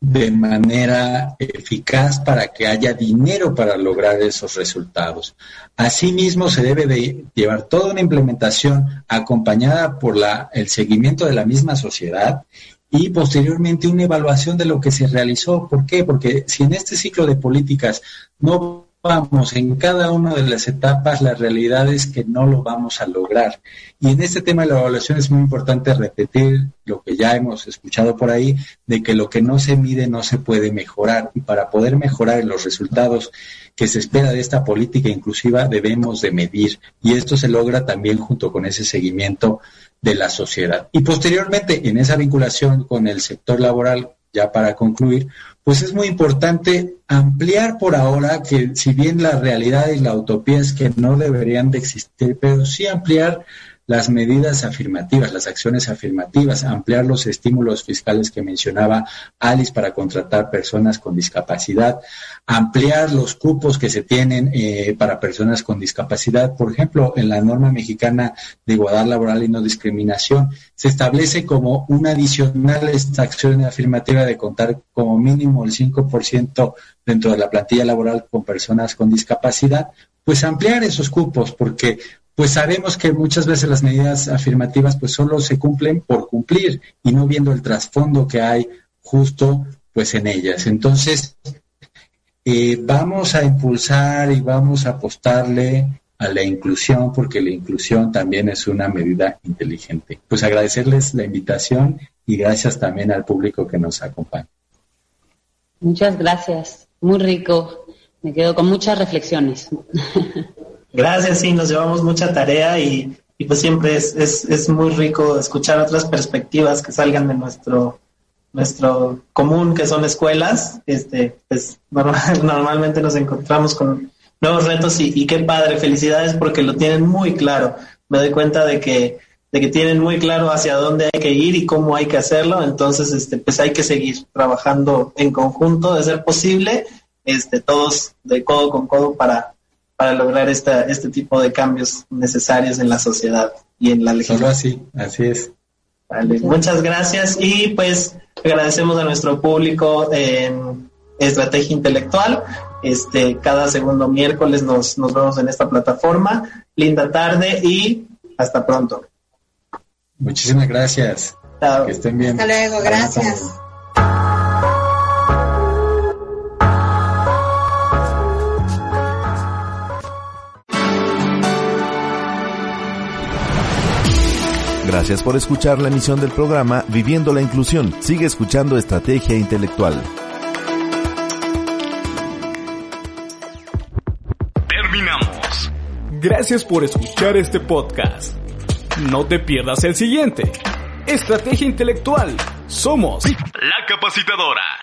de manera eficaz para que haya dinero para lograr esos resultados. Asimismo, se debe de llevar toda una implementación acompañada por la, el seguimiento de la misma sociedad y posteriormente una evaluación de lo que se realizó. ¿Por qué? Porque si en este ciclo de políticas no vamos en cada una de las etapas, la realidad es que no lo vamos a lograr. Y en este tema de la evaluación es muy importante repetir lo que ya hemos escuchado por ahí, de que lo que no se mide no se puede mejorar. Y para poder mejorar los resultados que se espera de esta política inclusiva debemos de medir. Y esto se logra también junto con ese seguimiento de la sociedad. Y posteriormente, en esa vinculación con el sector laboral, ya para concluir, pues es muy importante ampliar por ahora que si bien la realidad y la utopía es que no deberían de existir, pero sí ampliar las medidas afirmativas, las acciones afirmativas, ampliar los estímulos fiscales que mencionaba Alice para contratar personas con discapacidad, ampliar los cupos que se tienen eh, para personas con discapacidad. Por ejemplo, en la norma mexicana de igualdad laboral y no discriminación, se establece como una adicional esta acción afirmativa de contar como mínimo el 5% dentro de la plantilla laboral con personas con discapacidad, pues ampliar esos cupos, porque pues sabemos que muchas veces las medidas afirmativas pues solo se cumplen por cumplir y no viendo el trasfondo que hay justo pues en ellas. Entonces, eh, vamos a impulsar y vamos a apostarle a la inclusión porque la inclusión también es una medida inteligente. Pues agradecerles la invitación y gracias también al público que nos acompaña. Muchas gracias, muy rico. Me quedo con muchas reflexiones. Gracias, sí, nos llevamos mucha tarea y, pues siempre es, es, es, muy rico escuchar otras perspectivas que salgan de nuestro nuestro común que son escuelas. Este, pues normalmente nos encontramos con nuevos retos y, qué padre, felicidades porque lo tienen muy claro. Me doy cuenta de que de que tienen muy claro hacia dónde hay que ir y cómo hay que hacerlo, entonces este pues hay que seguir trabajando en conjunto de ser posible, este todos de codo con codo para para lograr esta, este tipo de cambios necesarios en la sociedad y en la legislación. Solo así, así es. Vale, muchas gracias y pues agradecemos a nuestro público en Estrategia Intelectual. Este, cada segundo miércoles nos, nos vemos en esta plataforma. Linda tarde y hasta pronto. Muchísimas gracias. Que estén bien. Hasta luego, gracias. Gracias por escuchar la emisión del programa Viviendo la Inclusión. Sigue escuchando Estrategia Intelectual. Terminamos. Gracias por escuchar este podcast. No te pierdas el siguiente. Estrategia Intelectual. Somos la capacitadora.